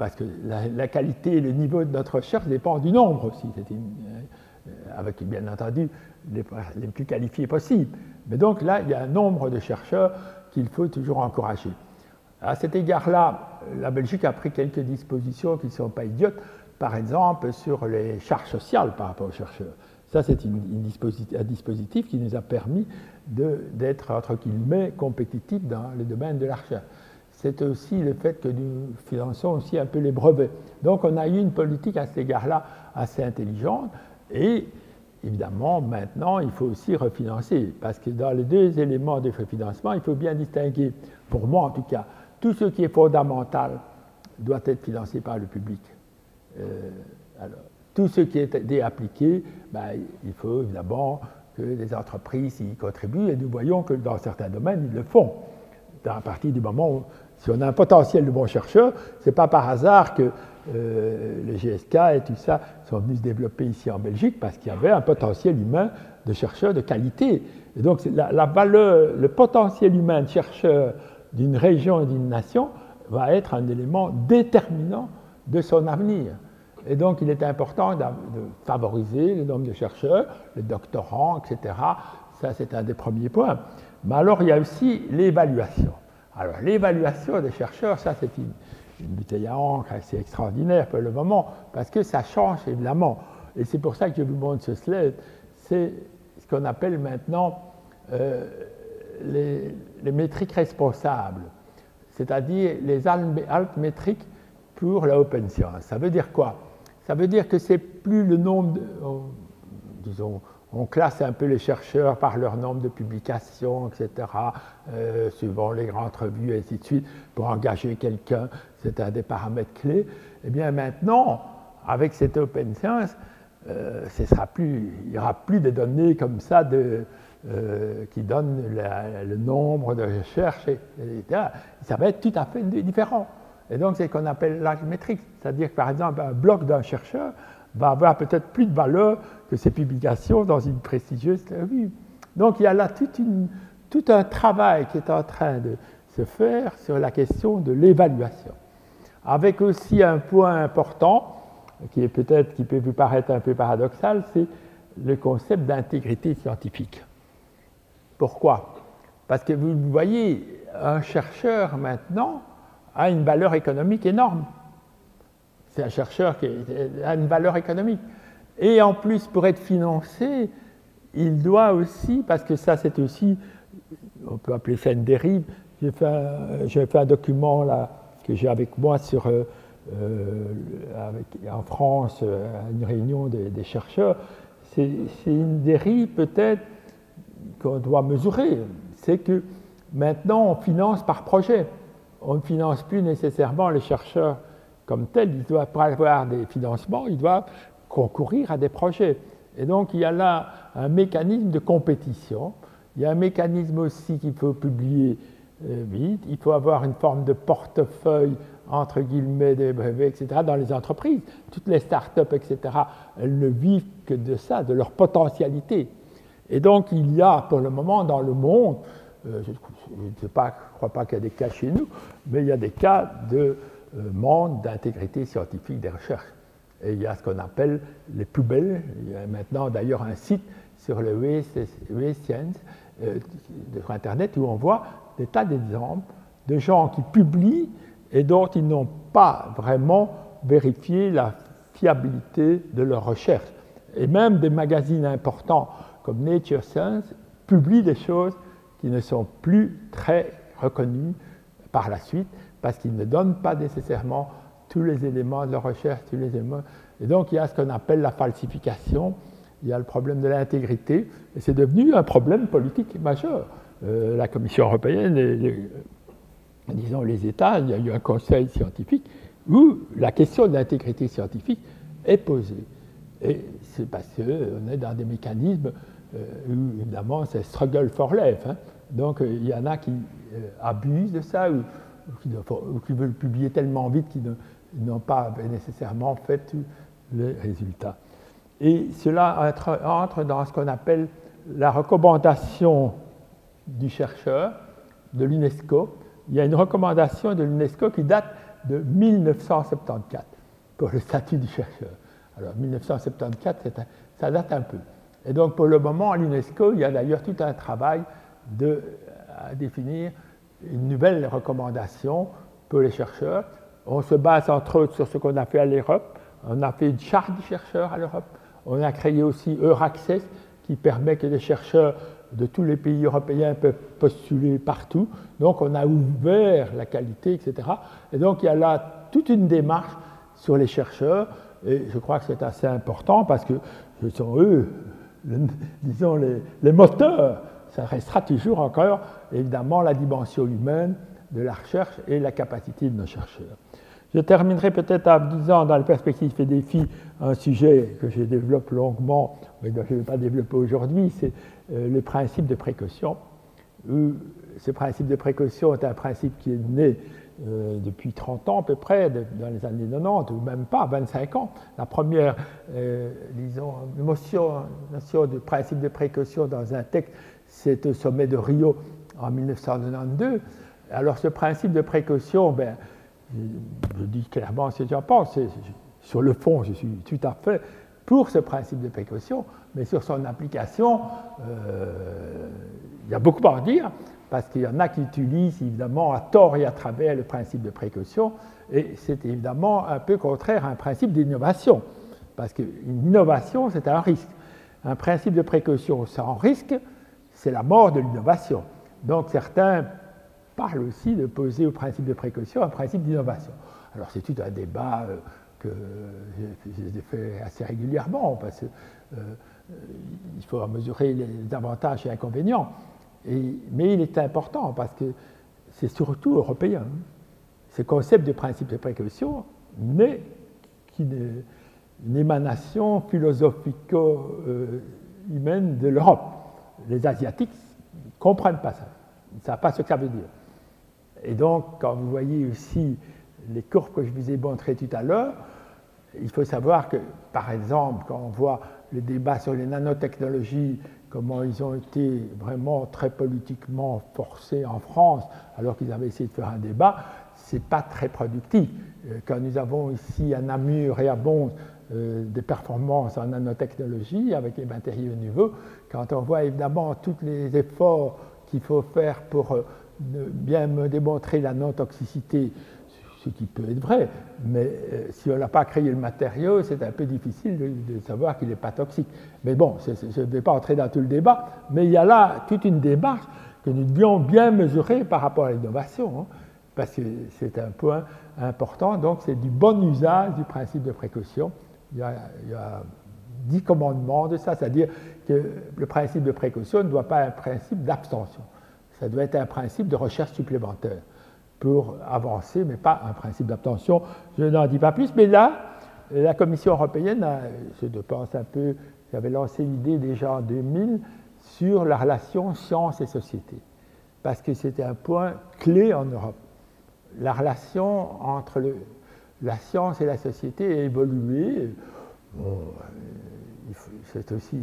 parce que la, qualité et le niveau de notre recherche dépend du nombre aussi, euh, avec bien entendu les, les, plus qualifiés possibles. Mais donc là, il y a un nombre de chercheurs qu'il faut toujours encourager. À cet égard-là, la Belgique a pris quelques dispositions qui ne sont pas idiotes, par exemple sur les charges sociales par rapport aux chercheurs. Ça, c'est un dispositif qui nous a permis d'être, entre guillemets, compétitifs dans le domaine de la recherche. C'est aussi le fait que nous finançons aussi un peu les brevets. Donc, on a eu une politique à cet égard-là assez intelligente et évidemment, maintenant, il faut aussi refinancer, parce que dans les deux éléments de refinancement, il faut bien distinguer, pour moi en tout cas, tout ce qui est fondamental doit être financé par le public. Euh, tout ce qui est appliqué, ben, il faut évidemment que les entreprises y contribuent et nous voyons que dans certains domaines, ils le font. À partir du moment où, si on a un potentiel de bons chercheurs, ce n'est pas par hasard que euh, le GSK et tout ça sont venus se développer ici en Belgique parce qu'il y avait un potentiel humain de chercheurs de qualité. Et donc la valeur, le potentiel humain de chercheurs d'une région et d'une nation va être un élément déterminant de son avenir. Et donc, il est important de, favoriser le nombre de chercheurs, les doctorants, etc. Ça, c'est un des premiers points. Mais alors, il y a aussi l'évaluation. Alors, l'évaluation des chercheurs, ça, c'est une, bouteille à encre assez extraordinaire pour le moment, parce que ça change évidemment. Et c'est pour ça que je vous montre ce slide. C'est ce qu'on appelle maintenant euh, les, métriques responsables, c'est-à-dire les altmétriques pour la open science. Ça veut dire quoi? Ça veut dire que c'est plus le nombre, de, disons, on classe un peu les chercheurs par leur nombre de publications, etc., euh, suivant les grandes revues, et ainsi de suite, pour engager quelqu'un, c'est un des paramètres clés. Eh bien maintenant, avec cette open science, euh, ce sera plus, il n'y aura plus de données comme ça euh, qui donne le nombre de recherches, etc. Ça va être tout à fait différent. Et donc, c'est ce qu'on appelle l'âge métrique. C'est-à-dire que, par exemple, un bloc d'un chercheur va avoir peut-être plus de valeur que ses publications dans une prestigieuse revue. Donc, il y a là tout un travail qui est en train de se faire sur la question de l'évaluation. Avec aussi un point important, qui est peut-être, qui peut vous paraître un peu paradoxal, c'est le concept d'intégrité scientifique. Pourquoi? Parce que vous voyez, un chercheur maintenant a une valeur économique énorme. C'est un chercheur qui a une valeur économique. Et en plus, pour être financé, il doit aussi, parce que ça c'est aussi, on peut appeler ça une dérive, j'ai fait, un, document là, que j'ai avec moi sur, euh, euh, en France, euh, à une réunion des chercheurs. C'est une dérive peut-être qu'on doit mesurer, c'est que maintenant on finance par projet. On ne finance plus nécessairement les chercheurs comme tels, ils doivent avoir des financements, ils doivent concourir à des projets. Et donc il y a là un mécanisme de compétition Il y a un mécanisme aussi qu'il faut publier euh, vite. Il faut avoir une forme de portefeuille, entre guillemets, des brevets, etc., dans les entreprises. Toutes les start-up, etc., elles ne vivent que de ça, de leur potentialité. Et donc, il y a pour le moment dans le monde, euh, je ne crois pas qu'il y a des cas chez nous, mais il y a des cas de euh, manque d'intégrité scientifique des recherches. Et il y a ce qu'on appelle les poubelles. Il y a maintenant d'ailleurs un site sur le WScience, euh, sur Internet, où on voit des tas d'exemples de gens qui publient et dont ils n'ont pas vraiment vérifié la fiabilité de leurs recherches. Et même des magazines importants comme Nature Science publient des choses qui ne sont plus très reconnues par la suite parce qu'ils ne donnent pas nécessairement tous les éléments de leur recherche, tous les éléments. Et donc il y a ce qu'on appelle la falsification, il y a le problème de l'intégrité, et c'est devenu un problème politique majeur. Euh, la Commission européenne et disons les États, il y a eu un conseil scientifique où la question de l'intégrité scientifique est posée. Et c'est parce qu'on est dans des mécanismes euh, où, évidemment, c'est struggle for life. Hein. Donc, euh, il y en a qui abusent de ça ou, qui, veulent publier tellement vite qu'ils n'ont pas nécessairement fait les résultats. Et cela entre, dans ce qu'on appelle la recommandation du chercheur de l'UNESCO. Il y a une recommandation de l'UNESCO qui date de 1974 pour le statut du chercheur. Alors 1974, ça date un peu. Et donc pour le moment, à l'UNESCO, il y a d'ailleurs tout un travail de, à définir une nouvelle recommandation pour les chercheurs. On se base entre autres sur ce qu'on a fait à l'Europe. On a fait une charte du chercheur à l'Europe. On a créé aussi Euraccess qui permet que les chercheurs de tous les pays européens peuvent postuler partout. Donc on a ouvert la qualité, etc. Et donc il y a là toute une démarche sur les chercheurs. Et je crois que c'est assez important parce que ce sont eux, disons, les, les moteurs restera toujours encore, évidemment, la dimension humaine de la recherche et la capacité de nos chercheurs. Je terminerai peut-être en disant, dans la perspective et défis, un sujet que je développe longuement, mais que je ne vais pas développer aujourd'hui, c'est euh, le principe de précaution. Ce principe de précaution est un principe qui est né euh, depuis 30 ans à peu près, dans les années 90, ou même pas, 25 ans. La première, euh, disons, notion, notion de principe de précaution dans un texte, c'est au sommet de Rio en 1992. Alors ce principe de précaution, ben, je dis clairement ce que j'en pense. Sur le fond, je suis tout à fait pour ce principe de précaution, mais sur son application, euh, il y a beaucoup à en dire, parce qu'il y en a qui utilisent évidemment à tort et à travers le principe de précaution, et c'est évidemment un peu contraire à un principe d'innovation, parce qu'une innovation, c'est un risque. Un principe de précaution sans risque, c'est la mort de l'innovation. Donc certains parlent aussi de poser au principe de précaution un principe d'innovation. Alors c'est tout un débat euh, que j'ai fait assez régulièrement, parce qu'il euh, faut mesurer les avantages et inconvénients. mais il est important parce que c'est surtout européen. Ce concept de principe de précaution n'est qu'une émanation philosophico-humaine de l'Europe les Asiatiques ne comprennent pas ça. Ils ne savent pas ce que ça veut dire. Et donc, quand vous voyez aussi les courbes que je vous ai montrées tout à l'heure, il faut savoir que, par exemple, quand on voit le débat sur les nanotechnologies, comment ils ont été vraiment très politiquement forcés en France, alors qu'ils avaient essayé de faire un débat, ce n'est pas très productif. Euh, quand nous avons ici à Namur et à Bons euh, des performances en nanotechnologie avec les matériaux nouveaux, quand on voit évidemment tous les efforts qu'il faut faire pour euh, bien me démontrer la non-toxicité, ce qui peut être vrai, mais euh, si on n'a pas créé le matériau, c'est un peu difficile de, savoir qu'il n'est pas toxique. Mais bon, je ne vais pas entrer dans tout le débat, mais il y a là toute une démarche que nous devions bien mesurer par rapport à l'innovation, hein, parce que c'est un point important. Donc c'est du bon usage du principe de précaution. Il y a, a dix commandements de ça, c'est-à-dire que le principe de précaution ne doit pas être un principe d'abstention. Ça doit être un principe de recherche supplémentaire pour avancer, mais pas un principe d'abstention. Je n'en dis pas plus, mais là, la Commission européenne, je pense un peu, j'avais lancé l'idée déjà en 2000, sur la relation science et société, parce que c'était un point clé en Europe. La relation entre la science et la société a évolué. c'est aussi,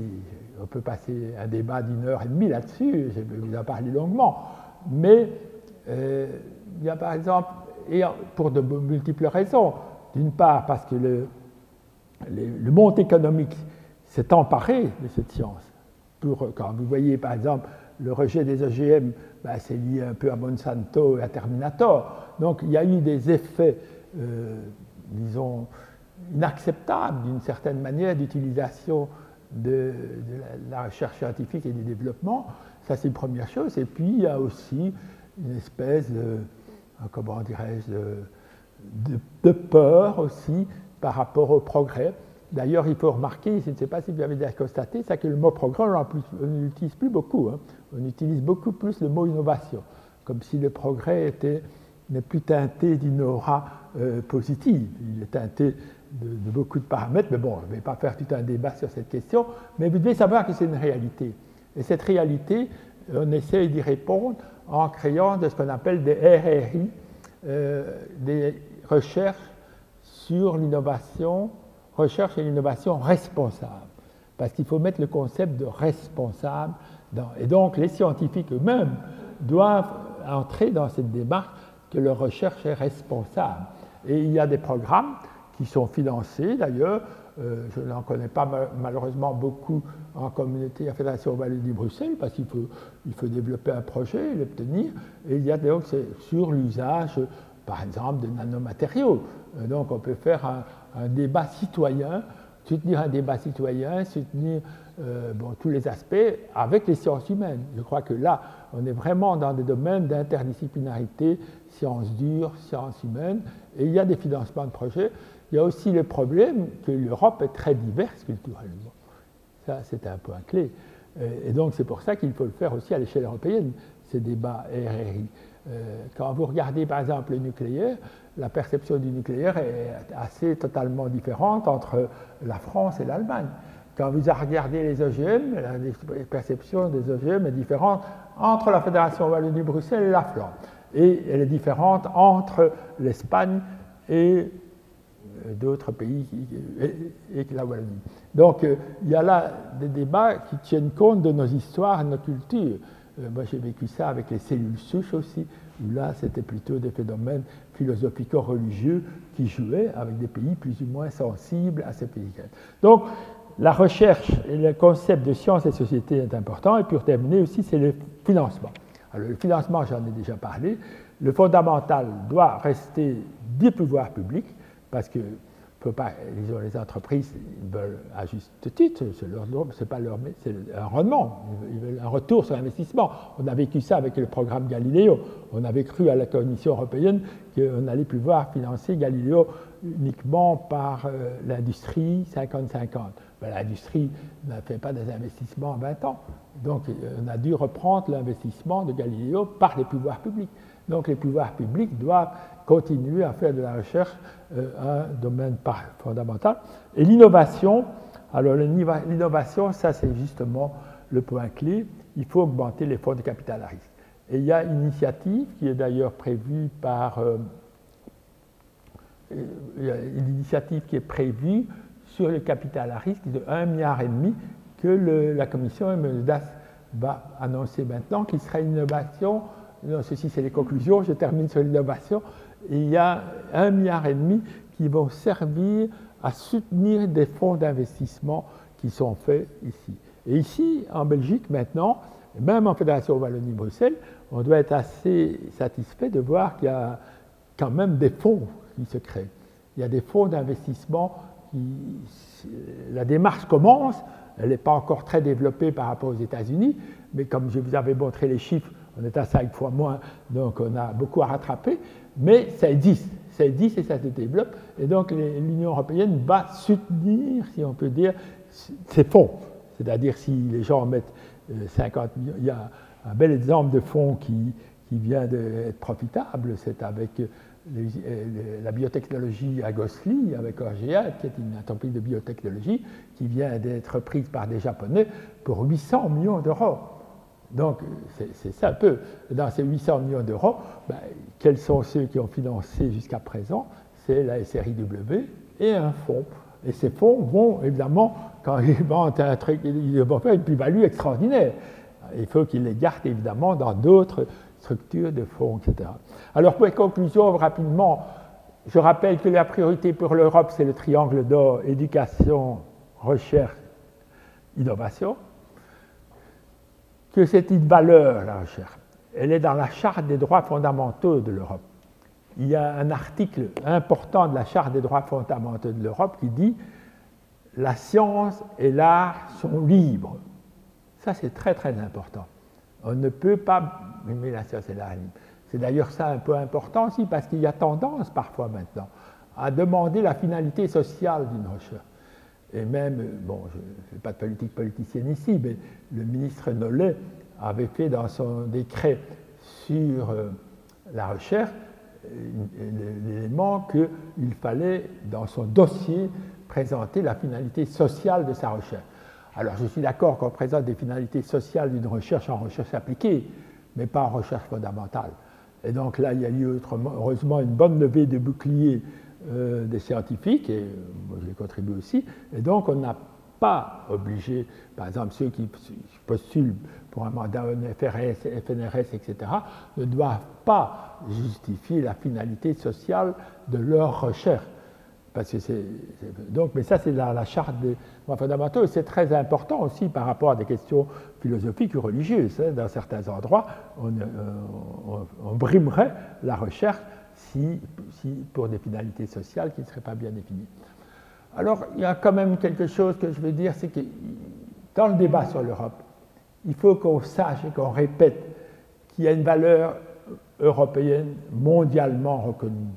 on peut passer un débat d'une heure et demie là-dessus, je vous en parler longuement, mais euh, il y a par exemple, et pour de multiples raisons, d'une part parce que le, monde économique s'est emparé de cette science. Pour, quand vous voyez par exemple le rejet des OGM, ben, c'est lié un peu à Monsanto et à Terminator. Donc il y a eu des effets, euh, disons, inacceptables d'une certaine manière d'utilisation de, la, recherche scientifique et du développement. Ça, c'est une première chose. Et puis, il y a aussi une espèce de, comment dirais-je, de, peur aussi par rapport au progrès. D'ailleurs, il faut remarquer, je ne sais pas si vous avez déjà constaté, c'est que le mot progrès, on n'utilise plus beaucoup. Hein. On utilise beaucoup plus le mot innovation, comme si le progrès n'est plus teinté d'une aura euh, positive. Il est teinté de, beaucoup de paramètres, mais bon, je ne vais pas faire tout un débat sur cette question, mais vous devez savoir que c'est une réalité. Et cette réalité, on essaie d'y répondre en créant ce qu'on appelle des RRI, euh, des recherches sur l'innovation, recherche et l'innovation responsable. Parce qu'il faut mettre le concept de responsable dans. Et donc, les scientifiques eux-mêmes doivent entrer dans cette démarche que leur recherche est responsable. Et il y a des programmes qui sont financés d'ailleurs. Euh, je n'en connais pas malheureusement beaucoup en communauté à Fédération Wallonie-Bruxelles parce qu'il faut, il faut développer un projet, l'obtenir. Et il y a donc sur l'usage, par exemple, de nanomatériaux. Euh, donc on peut faire un, débat citoyen, soutenir un débat citoyen, soutenir euh, tous les aspects avec les sciences humaines. Je crois que là, on est vraiment dans des domaines d'interdisciplinarité, sciences dures, sciences humaines, et il y a des financements de projets. Il y a aussi le problème que l'Europe est très diverse culturellement. Ça, c'est un point clé. Et donc, c'est pour ça qu'il faut le faire aussi à l'échelle européenne, ces débats RRI. Euh, quand vous regardez, par exemple, le nucléaire, la perception du nucléaire est assez totalement différente entre la France et l'Allemagne. Quand vous regardez les OGM, la perception des OGM est différente entre la Fédération Wallonie-Bruxelles et la Flandre. Et elle est différente entre l'Espagne et euh, d'autres pays et, la Wallonie. Donc euh, il y a là des débats qui tiennent compte de nos histoires, de nos cultures. Euh, moi j'ai vécu ça avec les cellules souches aussi, où là c'était plutôt des phénomènes philosophico-religieux qui jouaient avec des pays plus ou moins sensibles à ces pays. Donc la recherche et le concept de science et société est important. Et pour terminer aussi, c'est le financement. Alors le financement, j'en ai déjà parlé. Le fondamental doit rester des pouvoirs publics parce que pas, les entreprises veulent à juste titre, c'est leur c'est pas leur, c'est un rendement, ils veulent un retour sur investissement. On a vécu ça avec le programme Galileo. On avait cru à la Commission européenne qu'on allait pouvoir financer Galileo uniquement par euh, l'industrie 50-50. Ben, l'industrie n'a fait pas des investissements en 20 ans. Donc on a dû reprendre l'investissement de Galileo par les pouvoirs publics. Donc les pouvoirs publics doivent continuer à faire de la recherche euh, un domaine fondamental. Et l'innovation, alors l'innovation, ça c'est justement le point clé, il faut augmenter les fonds de capital à risque. Et il y a une initiative qui est d'ailleurs prévue par... Euh, une initiative qui est prévue sur le capital à risque de 1,5 milliard que la commission MNDAS va annoncer maintenant, qui sera une innovation, ceci c'est les conclusions, je termine sur l'innovation, il y a un milliard et demi qui vont servir à soutenir des fonds d'investissement qui sont faits ici. Et ici, en Belgique, maintenant, même en Fédération Wallonie-Bruxelles, on doit être assez satisfait de voir qu'il y a quand même des fonds qui se créent. Il y a des fonds d'investissement La démarche commence, elle n'est pas encore très développée par rapport aux États-Unis, mais comme je vous avais montré les chiffres, on est à cinq fois moins, donc on a beaucoup à rattraper mais ça existe, ça existe et ça se développe. Et donc l'Union européenne va soutenir, si on peut dire, ces fonds. C'est-à-dire si les gens mettent 50 euh, millions, il y a un bel exemple de fonds qui, qui vient d'être profitable, c'est avec la biotechnologie à Gosselies avec Orgea, qui est une entreprise de biotechnologie qui vient d'être prise par des Japonais pour 800 millions d'euros. Donc, c'est ça un peu. Dans ces 800 millions d'euros, ben, quels sont ceux qui ont financé jusqu'à présent? C'est la SRIW et un fonds. Et ces fonds vont, évidemment, quand ils vendent un truc, ils vont faire une plus-value extraordinaire. Il faut qu'ils les gardent, évidemment, dans d'autres structures de fonds, etc. Alors, pour conclusion, rapidement, je rappelle que la priorité pour l'Europe, c'est le triangle d'or, éducation, recherche, innovation que c'est une valeur, la recherche? Elle est dans la charte des droits fondamentaux de l'Europe. Il y a un article important de la charte des droits fondamentaux de l'Europe qui dit la science et l'art sont libres. Ça, c'est très, très important. On ne peut pas C'est d'ailleurs ça un peu important aussi, parce qu'il y a tendance parfois maintenant à demander la finalité sociale d'une recherche. Et même, bon, je ne fais pas de politique politicienne ici, mais le ministre Nollet avait fait dans son décret sur euh, la recherche l'élément qu'il fallait, dans son dossier, présenter la finalité sociale de sa recherche. Alors je suis d'accord qu'on présente des finalités sociales d'une recherche en recherche appliquée, mais pas en recherche fondamentale. Et donc là, il y a eu heureusement une bonne levée de boucliers euh, des scientifiques, et moi je les contribue aussi, et donc on n'a pas obligé, par exemple ceux qui postulent pour un mandat FRS, FNRS, etc., ne doivent pas justifier la finalité sociale de leur recherche. Parce que c'est, donc, mais ça, c'est la, la, charte des droits fondamentaux, et c'est très important aussi par rapport à des questions philosophiques ou religieuses. Hein. Dans certains endroits, on, euh, on, on brimerait la recherche si, pour des finalités sociales qui ne seraient pas bien définies. Alors, il y a quand même quelque chose que je veux dire, c'est que dans le débat sur l'Europe, il faut qu'on sache et qu'on répète qu'il y a une valeur européenne mondialement reconnue.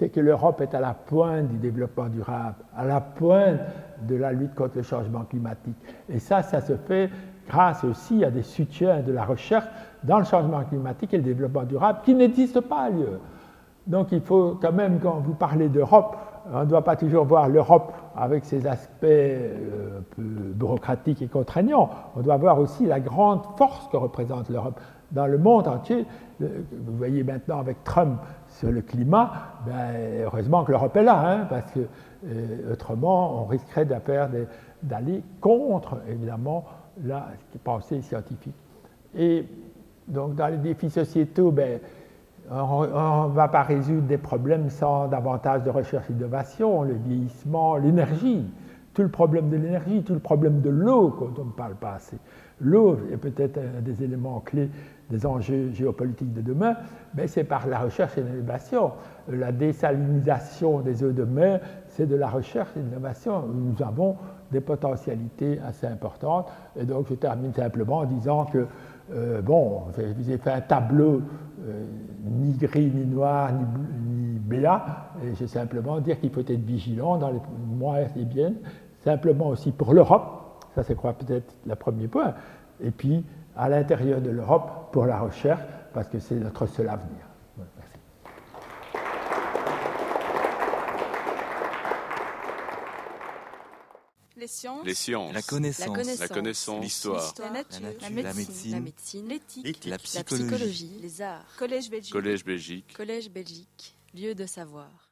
C'est que l'Europe est à la pointe du développement durable, à la pointe de la lutte contre le changement climatique. Et ça, ça se fait grâce aussi à des soutiens de la recherche dans le changement climatique et le développement durable qui n'existent pas ailleurs. Donc il faut quand même, quand vous parlez d'Europe, on ne doit pas toujours voir l'Europe avec ses aspects euh, peu bureaucratiques et contraignants. On doit voir aussi la grande force que représente l'Europe dans le monde entier. Vous voyez maintenant avec Trump sur le climat, ben, heureusement que l'Europe est là, hein, parce que euh, autrement on risquerait d'aller contre, évidemment, la pensée scientifique. Et donc dans les défis sociétaux, ben, on ne va pas résoudre des problèmes sans davantage de recherche et d'innovation, le vieillissement, l'énergie, tout le problème de l'énergie, tout le problème de l'eau, dont on ne parle pas assez. L'eau est peut-être un des éléments clés des enjeux géopolitiques de demain, mais c'est par la recherche et l'innovation. La désalinisation des eaux de mer, c'est de la recherche et de l'innovation. Nous avons des potentialités assez importantes. Et donc, je termine simplement en disant que euh, bon, je vous ai fait un tableau euh, ni gris, ni noir, ni, ni béat, et je vais simplement dire qu'il faut être vigilant dans les mois et bien, simplement aussi pour l'Europe, ça c'est peut-être le premier point, et puis à l'intérieur de l'Europe pour la recherche, parce que c'est notre seul avenir. Les sciences. Les sciences. La connaissance. La connaissance. L'histoire. La nature. La médecine. La médecine. L'éthique. La psychologie. Les arts. Collège Belgique. Collège Belgique. Collège Belgique. Lieu de savoir.